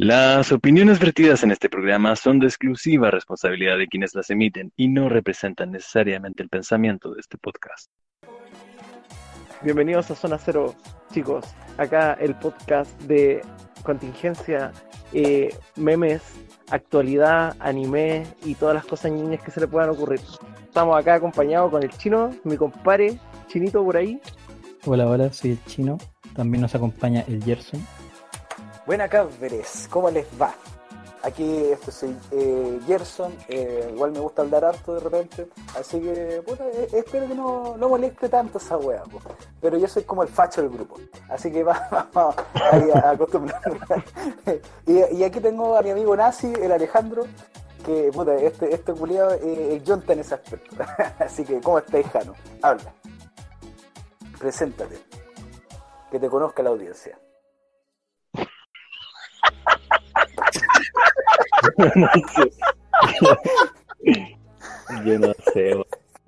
Las opiniones vertidas en este programa son de exclusiva responsabilidad de quienes las emiten y no representan necesariamente el pensamiento de este podcast. Bienvenidos a Zona Cero, chicos. Acá el podcast de contingencia, eh, memes, actualidad, anime y todas las cosas niñas que se le puedan ocurrir. Estamos acá acompañados con el chino, mi compadre, chinito por ahí. Hola, hola, soy el chino. También nos acompaña el Gerson. Buena cabres, ¿cómo les va? Aquí este, soy eh, Gerson, eh, igual me gusta hablar harto de repente, así que puta, eh, espero que no, no moleste tanto esa wea, pero yo soy como el facho del grupo, así que va- vamos a acostumbrarnos. y, aquí tengo a mi amigo nazi, el Alejandro, que puta, este, este culiado el Jonta en ese aspecto, así que ¿cómo estás, Jano? Habla, preséntate, que te conozca la audiencia. No sé. yo no sé,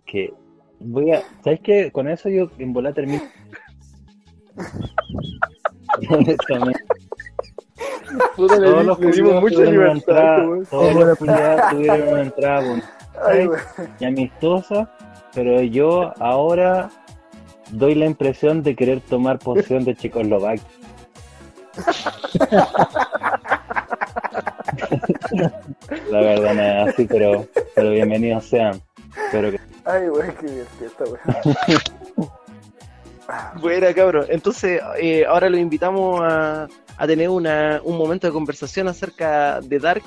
que voy a, ¿sabes qué? Con eso yo en volar termino. Honestamente. Puta, le, Todos los culiados mucha libertad, todos los culiados tuvieron una entrada y amistosa, pero yo ahora doy la impresión de querer tomar posesión de Checoslovaquia. La verdad no es así, pero, pero bienvenidos sean. Espero que Ay, wey, qué divertido esta wea. Buena, cabrón. Entonces, eh, ahora lo invitamos a, a tener una, un momento de conversación acerca de Dark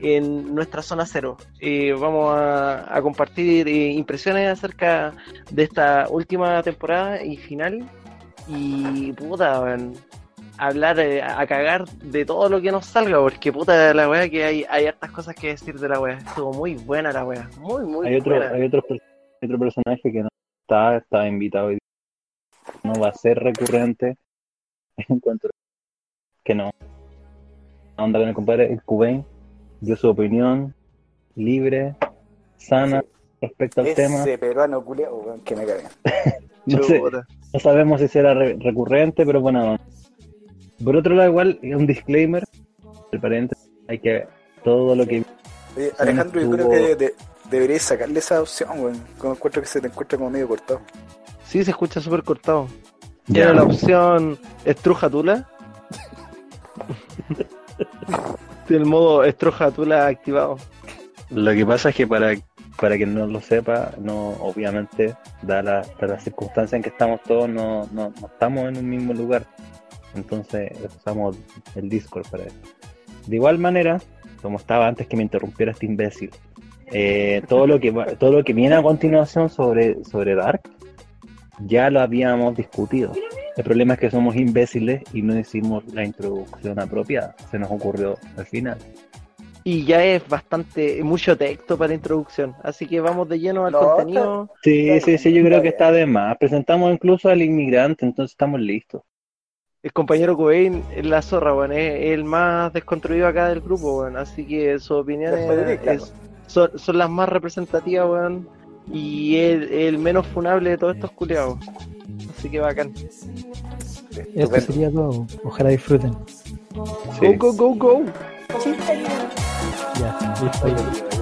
en nuestra zona cero. Eh, vamos a, a compartir eh, impresiones acerca de esta última temporada y final. Y puta, weón, hablar eh, a cagar de todo lo que nos salga, porque puta la weá que hay, hay hartas cosas que decir de la weá. Estuvo muy buena la weá. Muy, muy hay otro, buena. hay otro, otro personaje que no está, está invitado y no va a ser recurrente. Encuentro que no. Onda con el compadre el Cubain dio su opinión libre, sana respecto al tema. Ese peruano culiao, que me caga. No, sé, no sabemos si será re- recurrente, pero bueno. Por otro lado, igual, un disclaimer, el paréntesis, hay que todo lo que Oye, Alejandro, yo creo que de- deberías sacarle esa opción, weón. Como encuentro que se te encuentra como medio cortado. Sí, se escucha súper cortado. Ya. Tiene la opción estruja tula. Tiene el modo estruja tula activado. Lo que pasa es que para, para quien no lo sepa, no, obviamente, da la, da la circunstancia en que estamos todos, no, no, no estamos en un mismo lugar. Entonces usamos el Discord para eso. De igual manera, como estaba antes que me interrumpiera este imbécil, eh, todo lo que todo lo que viene a continuación sobre, sobre Dark ya lo habíamos discutido. El problema es que somos imbéciles y no hicimos la introducción apropiada. Se nos ocurrió al final. Y ya es bastante, mucho texto para introducción. Así que vamos de lleno al No, contenido. Sí, sí, sí, yo creo que Está está de más. Presentamos incluso al inmigrante, entonces estamos listos. El compañero Cobain es la zorra, weón. Es el más desconstruido acá del grupo, weón. Así que sus opiniones claro. es- son, son las más representativas, weón. Y es el menos funable de todos estos culiados. Así que bacán. Esto Estupendo. sería todo. Ojalá disfruten. Sí. Go, go, go, go. Ya, listo.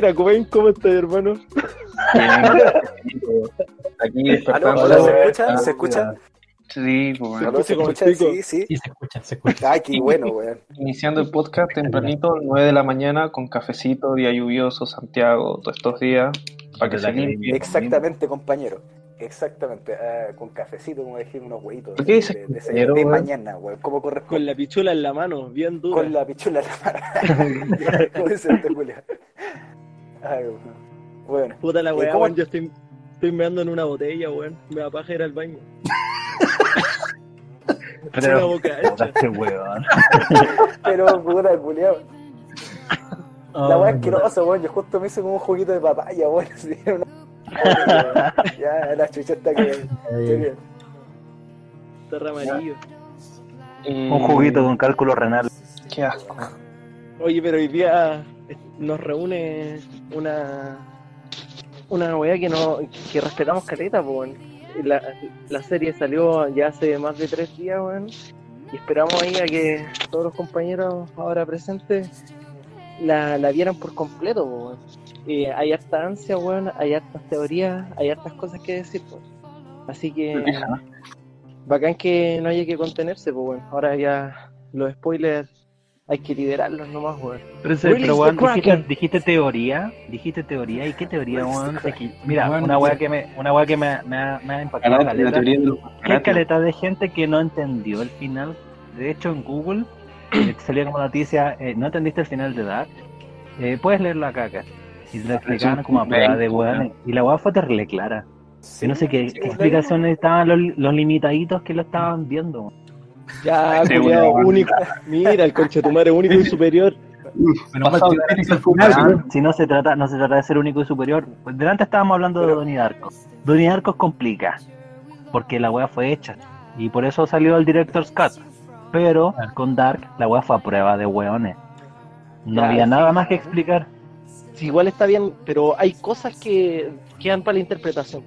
Buena, Cobain, ¿cómo estás, hermano? Aquí ¿Aló? despertando. ¿se la- escucha? ¿Se escucha? Sí, pues, bueno. ¿Se escucha? Sí, sí. Sí, se escucha, se escucha. Ay, qué bueno, weón. Iniciando el podcast tempranito, 9 de la mañana, con cafecito, día lluvioso, Santiago, todos estos días, para que se limpie. Exactamente, compañero. Exactamente. ah, con cafecito, como dijimos, unos huevitos. ¿Por qué dices de, de, compañero, de mañana, weón. Como Con corresponde. la pichula en la mano, bien dura. Con la pichula en la mano. Como dice este culiao. Ay, weón. Bueno. Puta la ¿Y weá, weón. Yo estoy, estoy meando en una botella, weón. Me da paja ir al baño. Una Pero, boca este weón. Pero, puta, culiao. La weá asquerosa, weón. Yo justo me hice como un juguito de papaya, weón. Así, una... ya, la chucheta que. Está Terra amarillo. Un juguito con cálculo renal. Qué asco. Oye, pero hoy día nos reúne una una weá que no que respetamos caleta, pues la, la serie salió ya hace más de tres días, weón. Y esperamos ahí a que todos los compañeros ahora presentes la, la vieran por completo, weón. Eh, hay harta ansia, weón, hay hartas teorías, hay hartas cosas que decir, weón. Así que bacán que no haya que contenerse, pues bueno. Ahora ya los spoilers hay que liderarlos nomás, weón. Pero, pero weón, dijiste, dijiste, teoría, dijiste teoría, ¿y qué teoría, weón? mira, una weá que me, una weá que me, me, ha, me ha impactado la caleta. Qué caleta de gente que no entendió el final. De hecho, en Google eh, salía como noticia, eh, no entendiste el final de Dark, eh, puedes leerlo acá, acá. Y lo explicaban como a prueba de weón. Y la weá fue terrible clara. Yo no sé qué, explicaciones estaban los, los limitaditos que lo estaban viendo. Ya, cuidado, único. Mira, el conche tu madre único y superior. si no se trata, no se trata de ser único y superior. Pues delante estábamos hablando de Donnie Darko. Donnie Darko complica, porque la wea fue hecha. Y por eso salió el Director's Cut. Pero con Dark la wea fue a prueba de weones. No había nada más que explicar. Sí, igual está bien, pero hay cosas que quedan para la interpretación.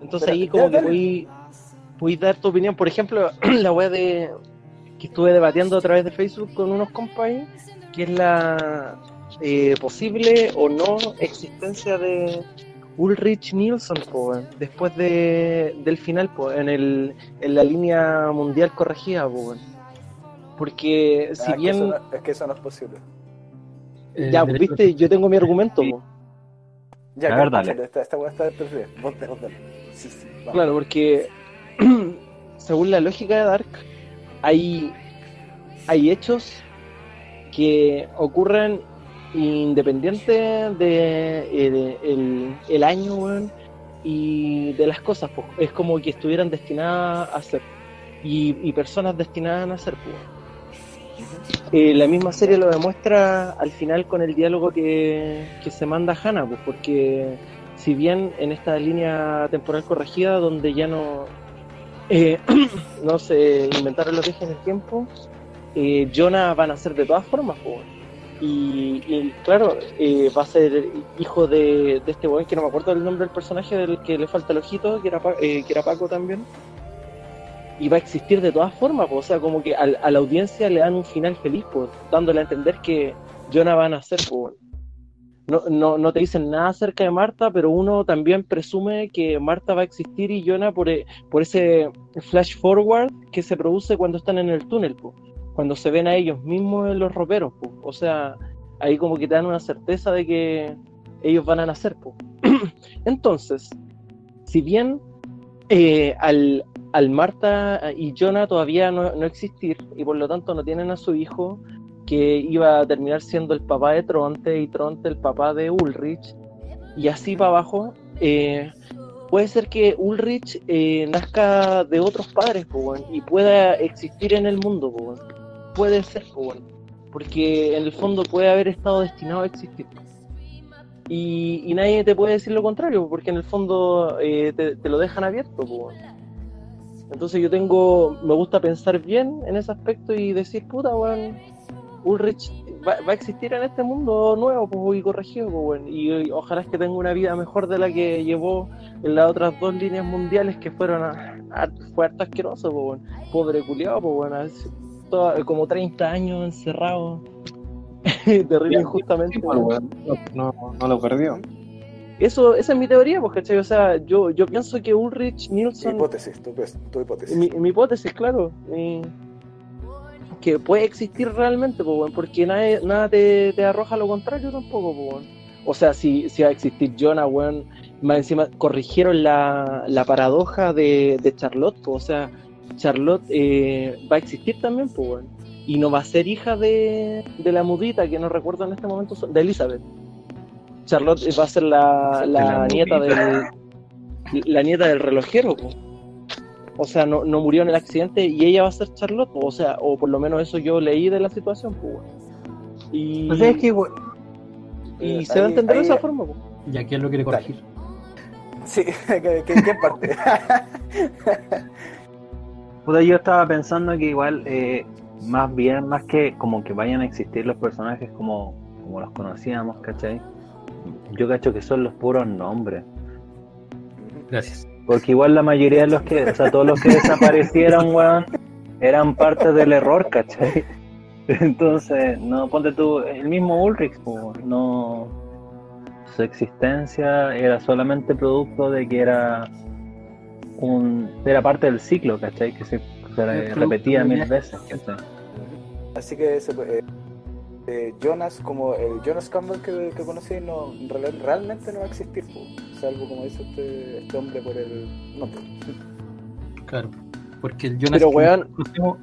Entonces ahí como que voy ¿Puedes dar tu opinión? Por ejemplo, la web de que estuve debatiendo a través de Facebook con unos compadres, que es la eh, posible o no existencia de Ulrich Nielsen después de, del final en, el, en la línea mundial corregida. porque si bien... es que eso no es posible. Ya, pues, viste, yo tengo mi argumento. Ya, a ver, dale. Esta, esta está Claro, porque según la lógica de Dark, hay, hay hechos que ocurren independiente de, eh, el, año y de las cosas. Es como que estuvieran destinadas a ser y, personas destinadas a ser. Eh, la misma serie lo demuestra al final con el diálogo que, que se manda Hannah, pues, porque si bien en esta línea temporal corregida, donde ya no, eh, no se inventaron los viajes en el tiempo, eh, Jonah van a ser de todas formas, y, claro, eh, va a ser hijo de, este weón que no me acuerdo el nombre del personaje del que le falta el ojito, que era, que era Paco también. Y va a existir de todas formas, o sea, como que a, la audiencia le dan un final feliz, dándole a entender que Jonah van a ser, pues, no, no, no, te dicen nada acerca de Marta, pero uno también presume que Marta va a existir y Jonah por, e, por ese flash forward que se produce cuando están en el túnel, cuando se ven a ellos mismos en los roperos. O sea, ahí como que te dan una certeza de que ellos van a nacer. Entonces, si bien eh, al, al, Marta y Jonah todavía no, no existir y por lo tanto no tienen a su hijo, que iba a terminar siendo el papá de Tronte y Tronte el papá de Ulrich, y así para abajo, eh, puede ser que Ulrich eh, nazca de otros padres y pueda existir en el mundo. puede ser, porque en el fondo puede haber estado destinado a existir. Y, nadie te puede decir lo contrario, porque en el fondo eh, te, lo dejan abierto. Entonces yo tengo, me gusta pensar bien en ese aspecto y decir, puta, weón, Ulrich va, a existir en este mundo nuevo pues, y corregido, pues, y, ojalá es que tenga una vida mejor de la que llevó en las otras dos líneas mundiales que fueron a, fue harto asqueroso, pues, pobre culiado, pues, como 30 años encerrado, terrible injustamente. no, no, lo perdió. Eso, esa es mi teoría, pues, ¿cachai? O sea, yo, yo pienso que Ulrich Nielsen... Mi hipótesis, tu, tu hipótesis. Mi, mi hipótesis, claro que puede existir realmente, porque nada, nada te, arroja lo contrario tampoco. O sea, si, si va a existir Jonah, weón, más encima corrigieron la, la paradoja de, de Charlotte, o sea, Charlotte eh, va a existir también, pues, y no va a ser hija de, de, la mudita, que no recuerdo en este momento, de Elizabeth. Charlotte va a ser la, la nieta del la nieta del relojero, pues o sea, no, no, murió en el accidente y ella va a ser Charlotte, o sea, o por lo menos eso yo leí de la situación, pues. Y... Pues es que, Y Eh, se va a ahí- entender de ahí- esa forma. ¿Y a quién lo quiere corregir? Sí, ¿qué, qué- qué parte? Puta, yo estaba pensando que igual, eh, más bien, más que como que vayan a existir los personajes como, como los conocíamos, ¿cachai? Yo cacho que son los puros nombres. Gracias. Porque igual la mayoría de los que, o sea, todos los que desaparecieron, weón, eran parte del error, ¿cachai? Entonces, no, ponte tú, el mismo Ulrich, no, su existencia era solamente producto de que era un, era parte del ciclo, ¿cachai? Que se, se repetía mil veces, ¿cachai? Así que se puede- eh, Jonas, como el Jonas Campbell que, que conocí, no, real- realmente no va a existir, po, salvo como dice este, este hombre por el nombre. Claro. Porque el Jonas Pero, weón-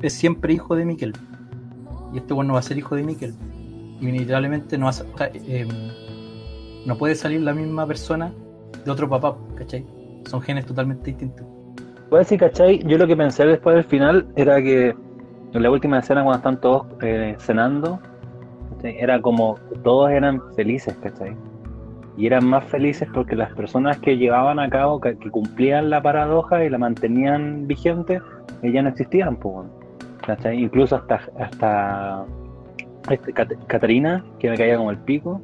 es siempre hijo de Mikkel. Y este weón no va a ser hijo de Mikkel. Y inevitablemente no va a eh, no puede salir la misma persona de otro papá, ¿cachai? Son genes totalmente distintos. Pues sí, ¿cachai? Yo lo que pensé después del final era que en la última escena cuando están todos eh, cenando, era como todos eran felices, ¿cachai? Y eran más felices porque las personas que llevaban a cabo, que, cumplían la paradoja y la mantenían vigente, eh, ya no existían, ¿cachai? Incluso hasta, hasta este, Cat- Catarina, que me caía como el pico,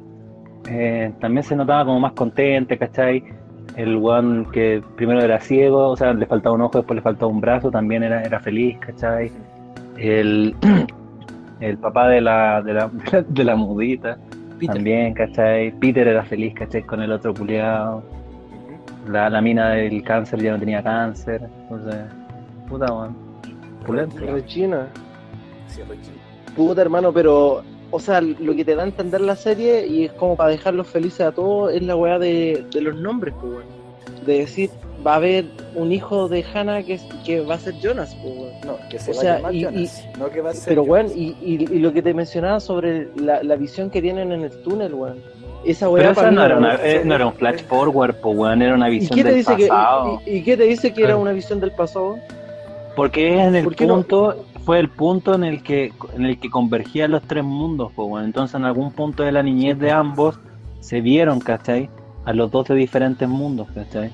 eh, también se notaba como más contente, ¿cachai? El one que primero era ciego, o sea, le faltaba un ojo, después le faltaba un brazo, también era, era feliz, ¿cachai? El, el papá de la, de la, de la mudita, Peter, también, ¿cachai? Peter era feliz, ¿cachai? Con el otro culiado. La, la mina del cáncer ya no tenía cáncer, entonces, puta, weón. Pulento. Regina. Sí, Regina. Puta, hermano, pero. O sea, lo que te da a entender la serie, y es como para dejarlos felices a todos, es la weá de, de los nombres, pues, weón. De decir, va a haber un hijo de Hannah que, es- que va a ser Jonas, pues. No, que se O va sea, a llamar y- Jonas, no que va a ser Pero, weón, y, y, y lo que te mencionaba sobre la, la visión que tienen en el túnel, weón. Esa Pero weá mí no era, no- una, eh, no era un flash forward, pues, weón, era una ¿Y visión del que, pasado. y, y qué te dice que era una visión del pasado? Porque es en el ¿Por qué no? punto, fue el punto en el que en el que convergían los tres mundos, pues entonces en algún punto de la niñez de ambos se vieron, ¿cachai? A los dos de diferentes mundos, ¿cachai?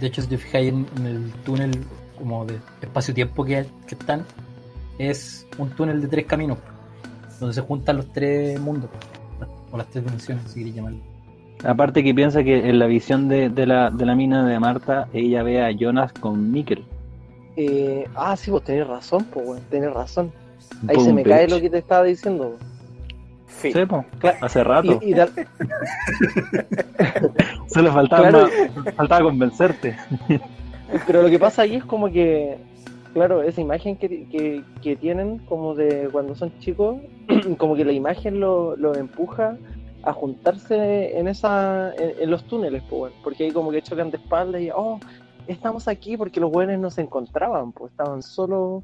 De hecho, si te fijáis en, en el túnel como de espacio-tiempo que, que están, es un túnel de tres caminos, donde se juntan los tres mundos, o las tres dimensiones, si queréis llamarlo. Aparte que piensa que en la visión de, de la, de la mina de Marta, ella ve a Jonas con Mikkel. Eh, ah, sí, vos tenés razón, pues, tenés razón. Ahí Boom, se me cae lo que te estaba diciendo. Fin. Sí, po, hace rato. Y, y da- Solo faltaba, Claro. más- faltaba convencerte. Pero lo que pasa ahí es como que, claro, esa imagen que, que, que tienen como de cuando son chicos, como que la imagen lo, lo empuja a juntarse en esa en, en los túneles, pues, porque ahí como que chocan de espalda y, oh, estamos aquí porque los buenos no se encontraban, pues estaban solo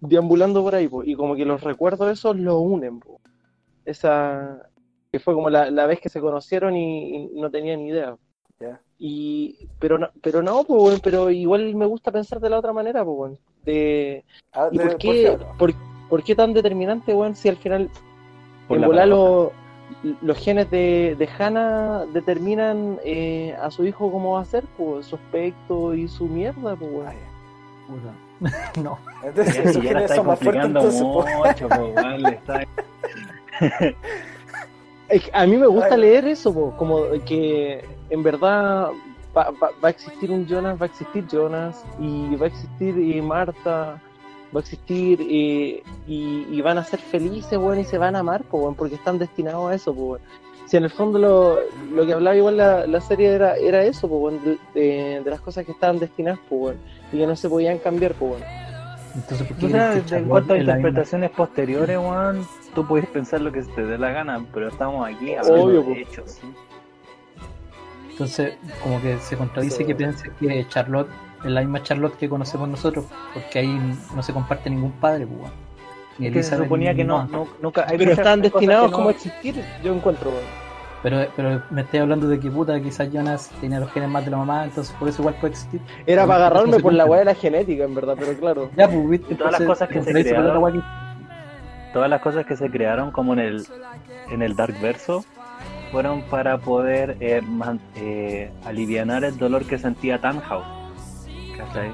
deambulando por ahí, pues, y como que los recuerdos esos lo unen, pues. Esa, que fue como la, la vez que se conocieron y, y no tenían ni idea. Ya. Y, pero no, pero no, pues, weón, pero igual me gusta pensar de la otra manera, pues, weón. De, Ah, ¿Y de- por qué, por, por qué tan determinante, weón, si al final Por en la volar paradoja. los, los genes de, de Hannah determinan eh, a su hijo cómo va a ser, pues, su aspecto y su mierda, pues, ya. Puta. no. Entonces, Ya, ya la está complicando entonces, po. mucho, le está- a mí me gusta Ay. leer eso, po, como que en verdad va, va- va a existir un Jonas, va a existir Jonas, y va a existir Marta, va a existir eh, y, y van a ser felices, weón, y se van a amar, po, porque están destinados a eso, po. Si en el fondo lo, lo que hablaba igual la, la serie era, era eso, po, weón, de, de- de las cosas que estaban destinadas, y que no se podían cambiar. Entonces, ¿por qué O sea, en cuanto a misma? interpretaciones posteriores, weón, tú puedes pensar lo que se te dé la gana, pero estamos aquí hablando Obvio, de hechos. Entonces, como que se contradice que piense que Charlotte es la misma Charlotte que conocemos nosotros, porque ahí no se comparte ningún padre, pues. Ni que se suponía que no, nunca hay Pero están destinados no- como a existir, yo encuentro, weón. Pero, pero me estoy hablando de que puta, quizás Jonas tenía los genes más de la mamá, entonces por eso igual puede existir. Era para agarrarme por la weá de la genética, en verdad, pero claro. Ya, pues, viste, Y todas las cosas que se crearon. Todas las cosas que se crearon como en el en el Dark Verso fueron para poder eh, eh, alivianar el dolor que sentía Tannhaus. ¿Cachai?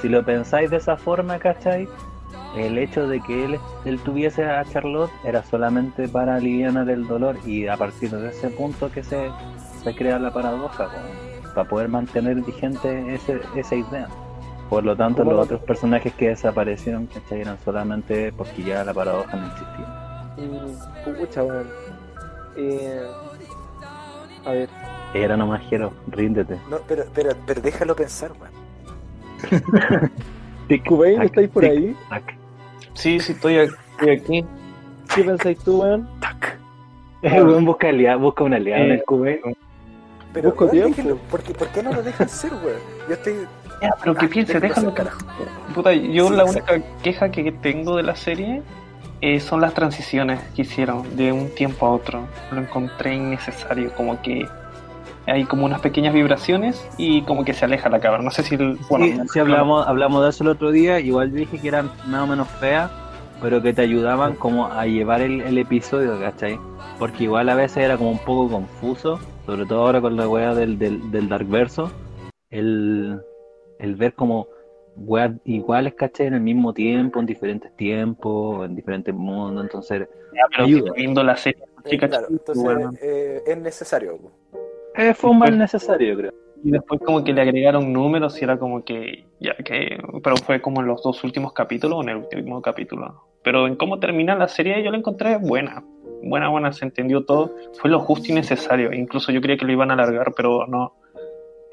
Si lo pensáis de esa forma, ¿cachai? El hecho de que él, él tuviese a Charlotte era solamente para aliviar el dolor y a partir de ese punto que se, se crea la paradoja, para poder mantener vigente ese, esa idea. Por lo tanto, ¿Cómo los lo- otros personajes que desaparecieron, ¿cachai? Eran solamente porque ya la paradoja no existía. Mm, Pucha, weón. Eh, a ver. Era nomás, Jero, ríndete. No, pero, pero, pero déjalo pensar, weón. Kubain, tac, ¿estáis por tic, ahí? tac. Sí, sí, estoy aquí. Estoy aquí. ¿Qué pensáis tú, weón? Tac. El weón busca, alia- busca un aliado en Eh, el cube. Pero, Busco weón, tiempo. déjenlo. ¿Por qué, por qué no lo dejan ser, weón? Yo estoy. Ya, pero que Ah, piense, déjalo carajo. Puta, yo Sí, la única queja que tengo de la serie eh, son las transiciones que hicieron de un tiempo a otro. Lo encontré innecesario, como que hay como unas pequeñas vibraciones y como que se aleja la cámara. No sé si... el- bueno, sí, sí hablamos, hablamos de eso el otro día, igual dije que eran más o menos feas, pero que te ayudaban como a llevar el, el episodio, ¿cachai? Porque igual a veces era como un poco confuso, sobre todo ahora con la wea del, del, del Dark Verso, el, el ver como weas iguales, ¿cachai? En el mismo tiempo, en diferentes tiempos, en diferentes mundos, entonces Ya, pero ayuda. viendo la serie, Eh, chica, claro, entonces bueno. eh, es necesario. eh, fue un mal necesario, creo. y después como que le agregaron números y era como que ya que pero fue como en los dos últimos capítulos o en el último capítulo pero en cómo termina la serie yo la encontré buena buena buena se entendió todo fue lo justo y necesario incluso yo creía que lo iban a alargar pero no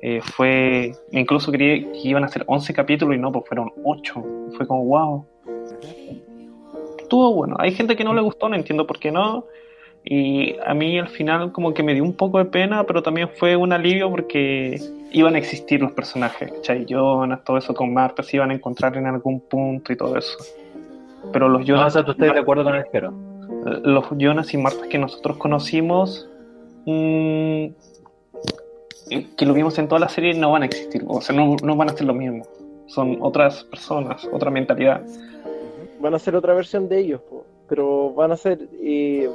Eh, fue incluso creí que iban a ser 11 capítulos y no pues fueron 8 fue como wow estuvo bueno hay gente que no le gustó no entiendo por qué no y a mí al final como que me dio un poco de pena, pero también fue un alivio porque iban a existir los personajes, ¿cachai? Jonas, todo eso con Marta se iban a encontrar en algún punto y todo eso. Pero los No, o Jonas, sea, tú estás de acuerdo con el Jero. los Jonas y Marta que nosotros conocimos, mm, que lo vimos en toda la serie, no van a existir, o sea, no, no van a ser lo mismo. Son otras personas, otra mentalidad. Van a ser otra versión de ellos, pero van a ser eh,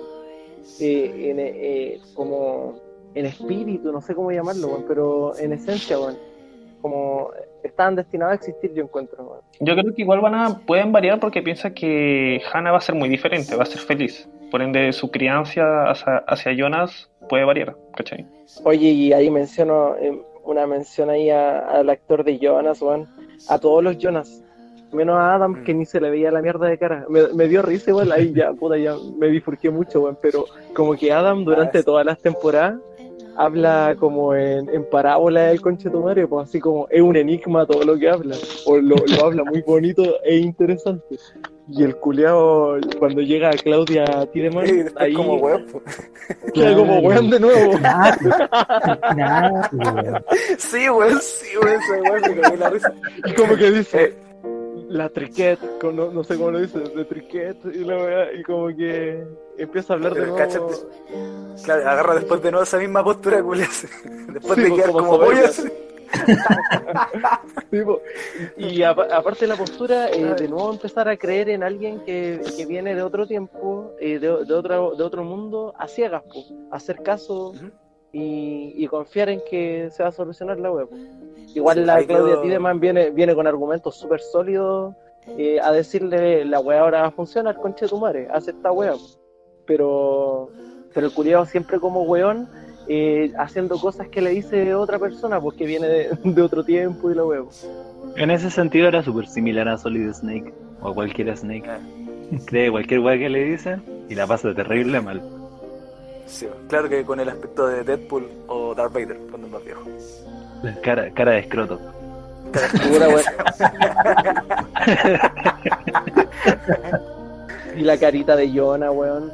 eh, en, eh, como en espíritu, no sé cómo llamarlo, pero en esencia, weón. como están destinados a existir, yo encuentro. Yo creo que igual van a, pueden variar porque piensa que Hannah va a ser muy diferente, va a ser feliz. Por ende, su crianza hacia, hacia Jonas puede variar, ¿cachai? Oye, y ahí menciono eh, una mención ahí a- al actor de Jonas, weón, a todos los Jonas. Menos a Adam, que ni se le veía la mierda de cara. Me, me dio risa igual, ahí ya, puta, ya me bifurqué mucho, weón. Pero como que Adam durante Ah, todas las temporadas habla como en, en parábola del conche tu madre, pues así como es un enigma todo lo que habla. O lo, lo habla muy bonito e interesante. Y el culeado, cuando llega a Claudia Tideman, Y después ahí como weón. queda como weón de nuevo. Nada. Sí, weón, sí, weón, ese weón me la risa. Y como que dice, Eh, la triquet, no, no sé cómo lo dice, de triquet, y, la y como que empieza a hablar de Pero nuevo. cáchate. Claro, agarra después de nuevo esa misma postura, culia. Después Sí, de pues, quedar como como soberbia. pollo. así. Sí, po. y apa- aparte de la postura, eh, de nuevo empezar a creer en alguien que, que viene de otro tiempo, eh, de, de, otra, de otro mundo, a ciegas, po. hacer caso. Y, y confiar en que se va a solucionar la web. Igual la Claudia Tideman viene, viene con argumentos súper sólidos eh, a decirle la wea ahora va a funcionar, conche tu madre, hace esta wea. Pero, pero el culiado siempre como weón, eh, haciendo cosas que le dice otra persona, porque viene de, de otro tiempo y la wea. En ese sentido era súper similar a Solid Snake o a cualquier Snake. Ah, Cree cualquier weá que le dicen y la pasa terrible mal. Sí, claro que con el aspecto de Deadpool o Darth Vader, cuando es más viejo. Cara, cara de escroto. Wea. y la carita de Jonah, weón.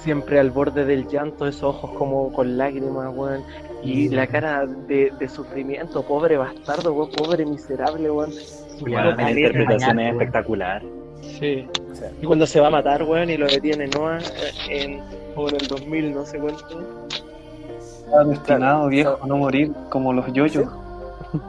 Siempre al borde del llanto, esos ojos como con lágrimas, weón. Y la cara de, de sufrimiento, pobre bastardo, weón, pobre miserable, weón. La interpretación es weón. espectacular. Sí. O sea, Y cuando se va a matar, weón, y lo detiene Noah eh, en, en el 2000, no sé cuánto. Está destinado, Claro, viejo, a no morir como los yoyos.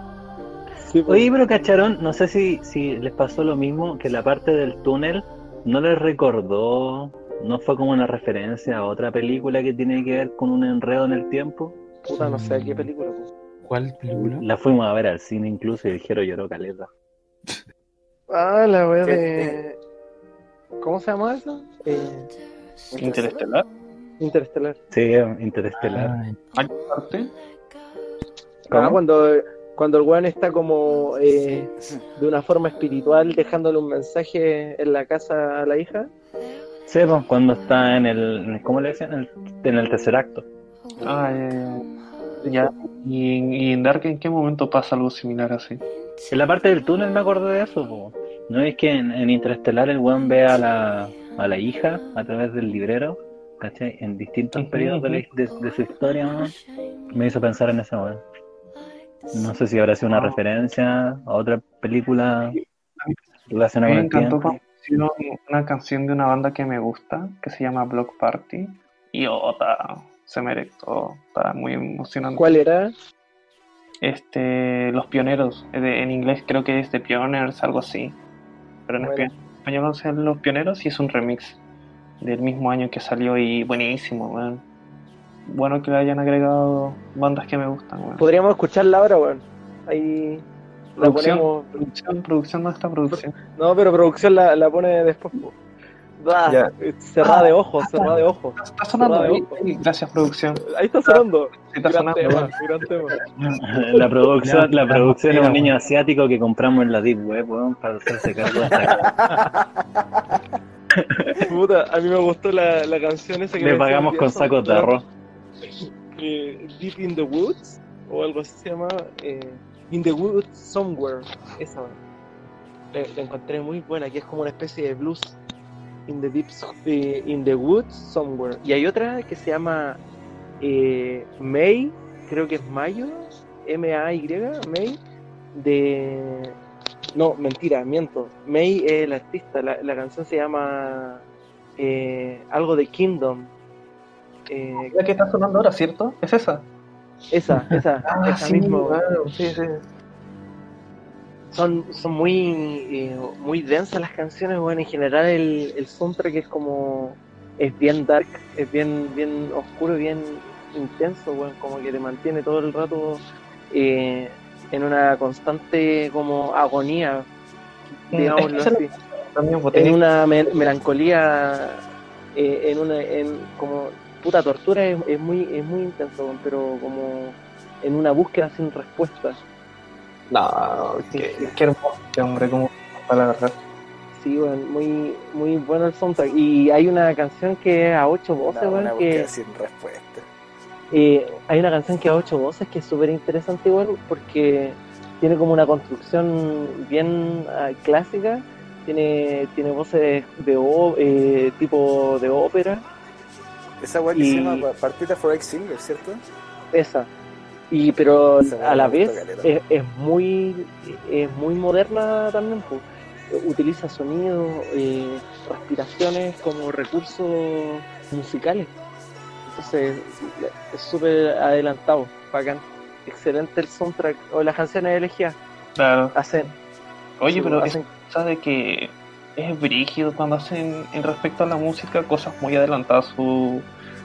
Sí, pues. Oye, pero cacharon, no sé si, si les pasó lo mismo, que la parte del túnel no les recordó ¿No fue como una referencia a otra película que tiene que ver con un enredo en el tiempo? Puta, no sé qué película. pues. ¿Cuál película? La fuimos a ver al cine incluso y el Jero lloró caleta. Ah, la wea de. ¿Cómo se llama eso? Eh, Interestelar. Interestelar. Sí, Interestelar. Ah, ¿Hay parte? ¿Cómo? Ah, cuando, cuando el weón está como eh, de una forma espiritual dejándole un mensaje en la casa a la hija. Sí, pues, cuando está en el. ¿Cómo le decían? En el, en el tercer acto. Ah, eh, ya. ¿Y, en- y en Dark en qué momento pasa algo similar así? En la parte del túnel me acordé de eso, po. ¿No es que en, en Interestelar el weón ve a la, a la hija a través del librero? ¿Cachai? En distintos periodos de, la- de, de su historia, weón. Me hizo pensar en esa weón. No sé si habrá sido una Ah. referencia a otra película relacionada Me con el encantó tiempo. una canción de una banda que me gusta, que se llama Block Party. Y oh, ta- se me erectó, está muy emocionante. ¿Cuál era? Este, Los Pioneros, eh, en inglés creo que es The Pioneers, algo así. Pero en Bueno. espa- español es Los Pioneros y es un remix del mismo año que salió y buenísimo, weón. Bueno que le hayan agregado bandas que me gustan, weón. Podríamos escucharla ahora, weón. Ahí la Producción. ponemos. Producción, producción, ¿dónde está producción? No, pero producción la, la pone después. Ah, Ya. Cerrada Ah, de ojos, cerrada de ojos. Está sonando ahí, gracias producción. Ahí está sonando. Está Gran sonando. tema, gran tema. La producción, la producción es un niño asiático que compramos en la Deep Web, weón, para hacerse cargo de esta Puta, a mí me gustó la, la canción esa que Le pagamos con sacos de arroz. Deep in the Woods, o algo así se llama. eh, in the Woods Somewhere. Esa. La, la encontré muy buena, que es como una especie de blues. In the, deep, eh, in the Woods Somewhere. Y hay otra que se llama eh, May, creo que es Mayo, M-A-Y, May, de. No, mentira, miento. May es el artista. La, la canción se llama eh, algo de Kingdom. Eh, La que está sonando ahora, ¿cierto? ¿Es esa? esa, esa, Ah, esa sí, misma. claro, sí, sí. Son, son muy, eh, muy densas las canciones, bueno, en general el, el soundtrack es como, es bien dark, es bien, bien oscuro, bien intenso, bueno, como que te mantiene todo el rato eh, en una constante como agonía, Mm, digámoslo así. Pues, en una me- melancolía, eh, en una, en como puta tortura es, es muy, es muy intenso, pero como en una búsqueda sin respuesta. No, qué, qué hermoso este hombre, como para la verdad. Sí, weón, muy, muy bueno el soundtrack. Y hay una canción que es a ocho voces, weón, una que sin respuesta. eh, hay una canción que a ocho voces que es súper interesante igual porque tiene como una construcción bien ah, clásica, tiene, tiene voces de eh, tipo de ópera, Esa weá que Y- se llama Pa- Partita for Ex Silver, ¿cierto? esa. Y pero a la vez es, es muy es muy moderna también, pues. utiliza sonidos, eh, respiraciones como recursos musicales. Entonces es súper adelantado, bacán. Excelente el soundtrack o las canciones elegidas. Claro. Hacen, Oye, pero es hacen cosa de que es brígido cuando hacen en respecto a la música cosas muy adelantadas a su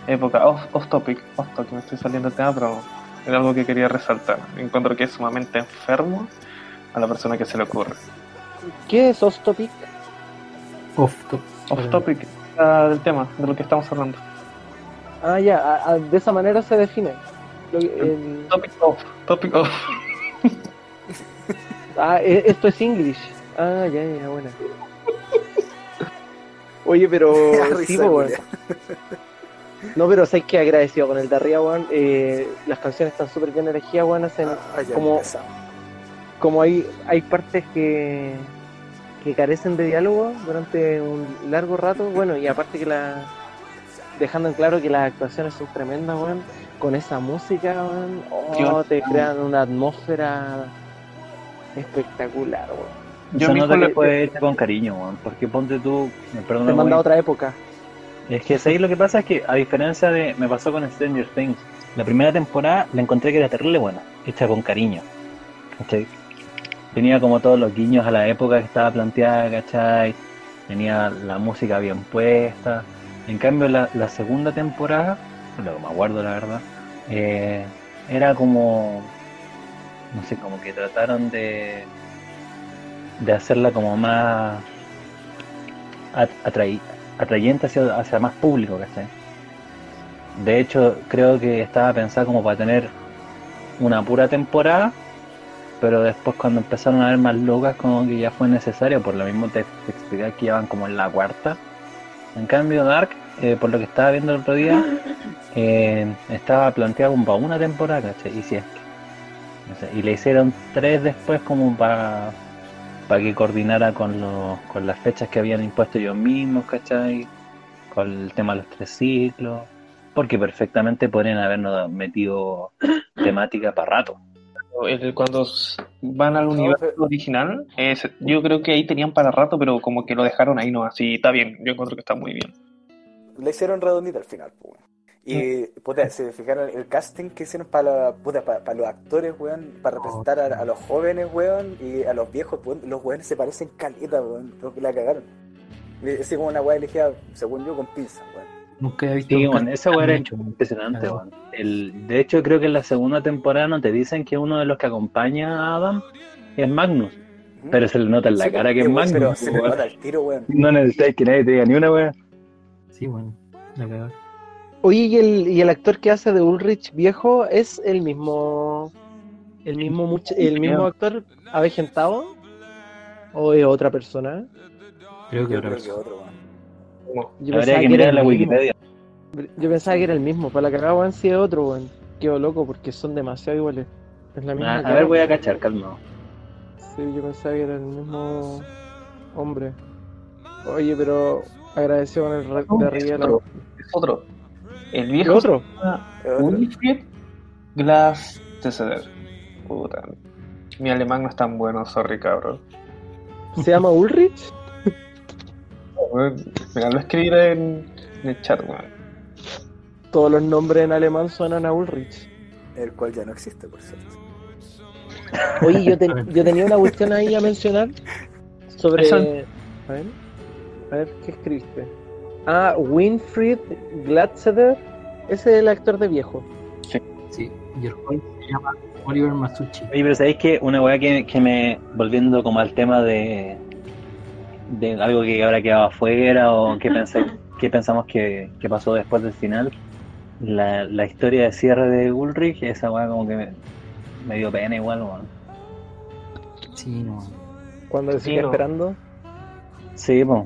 época. Off, off topic, off topic, me estoy saliendo del tema, pero era algo que quería resaltar. Encuentro que es sumamente enfermo a la persona que se le ocurre. ¿Qué es Off Topic? Off top. Off topic ah, del tema, de lo que estamos hablando. Ah, ya, a- a- de esa manera se define. Lo el- Topic off, topic off. Ah, e- esto es English. Ah, ya, ya, buena. Oye, pero sí, No, pero sé que agradecido con el de arriba, weón. Eh, las canciones están súper bien elegidas, weón. Hacen Ah, como, empezamos. como hay, hay partes que, que carecen de diálogo durante un largo rato. Bueno, y aparte que la. Dejando en claro que las actuaciones son tremendas, weón. Con esa música, weón. Oh, te crean una atmósfera espectacular, weón. Yo mismo le- puede irse con cariño, weón, porque ponte tú, me perdona, Te manda a weón, otra época. Es que ahí lo que pasa es que, a diferencia de. Me pasó con Stranger Things. La primera temporada la encontré que era terrible buena, hecha con cariño. ¿Cachai? Tenía como todos los guiños a la época que estaba planteada, ¿cachai? Tenía la música bien puesta. En cambio, la, segunda temporada, lo me acuerdo la verdad, eh, era como, no sé, como que trataron de, de hacerla como más at- atrai- atrayente hacia, hacia más público, ¿cachai? De hecho, creo que estaba pensada como para tener una pura temporada, pero después cuando empezaron a ver más locas como que ya fue necesario, por lo mismo te, te expliqué que ya van como en la cuarta. En cambio Dark, eh, por lo que estaba viendo el otro día, eh, estaba planteado como para una temporada, ¿cachai? Y si es que, no sé, y le hicieron tres después como para para que coordinara con los, con las fechas que habían impuesto ellos mismos, ¿cachai? Con el tema de los tres ciclos, porque perfectamente podrían habernos metido temática para rato. Cuando van al universo original, es- yo creo que ahí tenían para rato, pero como que lo dejaron ahí, no, así está bien, yo encuentro que está muy bien. Le hicieron redondita al final, pues. Y, puta, se fijaron el casting que hicieron para, la- puta, para, para los actores, weón, para representar a, a los jóvenes, weón, y a los viejos, weón. Los weones se parecen caleta, weón. Los que la cagaron. Es como una weá elegida, según yo, con pinza, weón. Nunca he visto Sí, bueno, esa weá era hecho, impresionante, weón. El, de hecho, creo que en la segunda temporada no te dicen que uno de los que acompaña a Adam es Magnus, pero se le nota en la Sí, cara que es weón, Pero Magnus. se le nota el tiro, weón. No necesitáis que nadie te diga ni una weá. Sí, bueno, la cagada. Oye, ¿y el, y el actor que hace de Ulrich viejo es el mismo. el mismo, much- el mismo actor avejentado? ¿O es otra persona? Creo que Yo otra creo que persona. Yo Habría pensaba que que, mirar la el mismo. Wikipedia. Yo pensaba que era el mismo. Para la cagada, weón, si es otro, weón. Quedo loco porque son demasiado iguales. Es la misma Ah, a ver, voy a cachar, calma. Sí, yo pensaba que era el mismo hombre. Oye, pero agradecido con el de arriba. otro. Es otro. El ¿El viejo otro? se llama Glass Tesseder. Puta. Mi alemán no es tan bueno, sorry, cabrón. ¿Se llama Ulrich? Mira, lo escribiré en, en el chat, weón. Todos los nombres en alemán suenan a Ulrich. El cual ya no existe, por cierto. Oye, yo, ten- yo tenía una cuestión ahí a mencionar sobre. Eso. A ver, a ver, ¿qué escribiste? Ah, Winfried Glatzeder. Ese es el actor de viejo. Sí, y el joven se llama Oliver Masucci. Oye, pero ¿sabéis que una weá que, que me, volviendo como al tema de, de algo que habrá quedado afuera o que, pensé, que pensamos que, que pasó después del final, la, la historia de cierre de Ulrich, esa weá como que me, me dio pena igual, weón. Sí, no. Cuando Sí, sigue no. esperando. Sí, pues.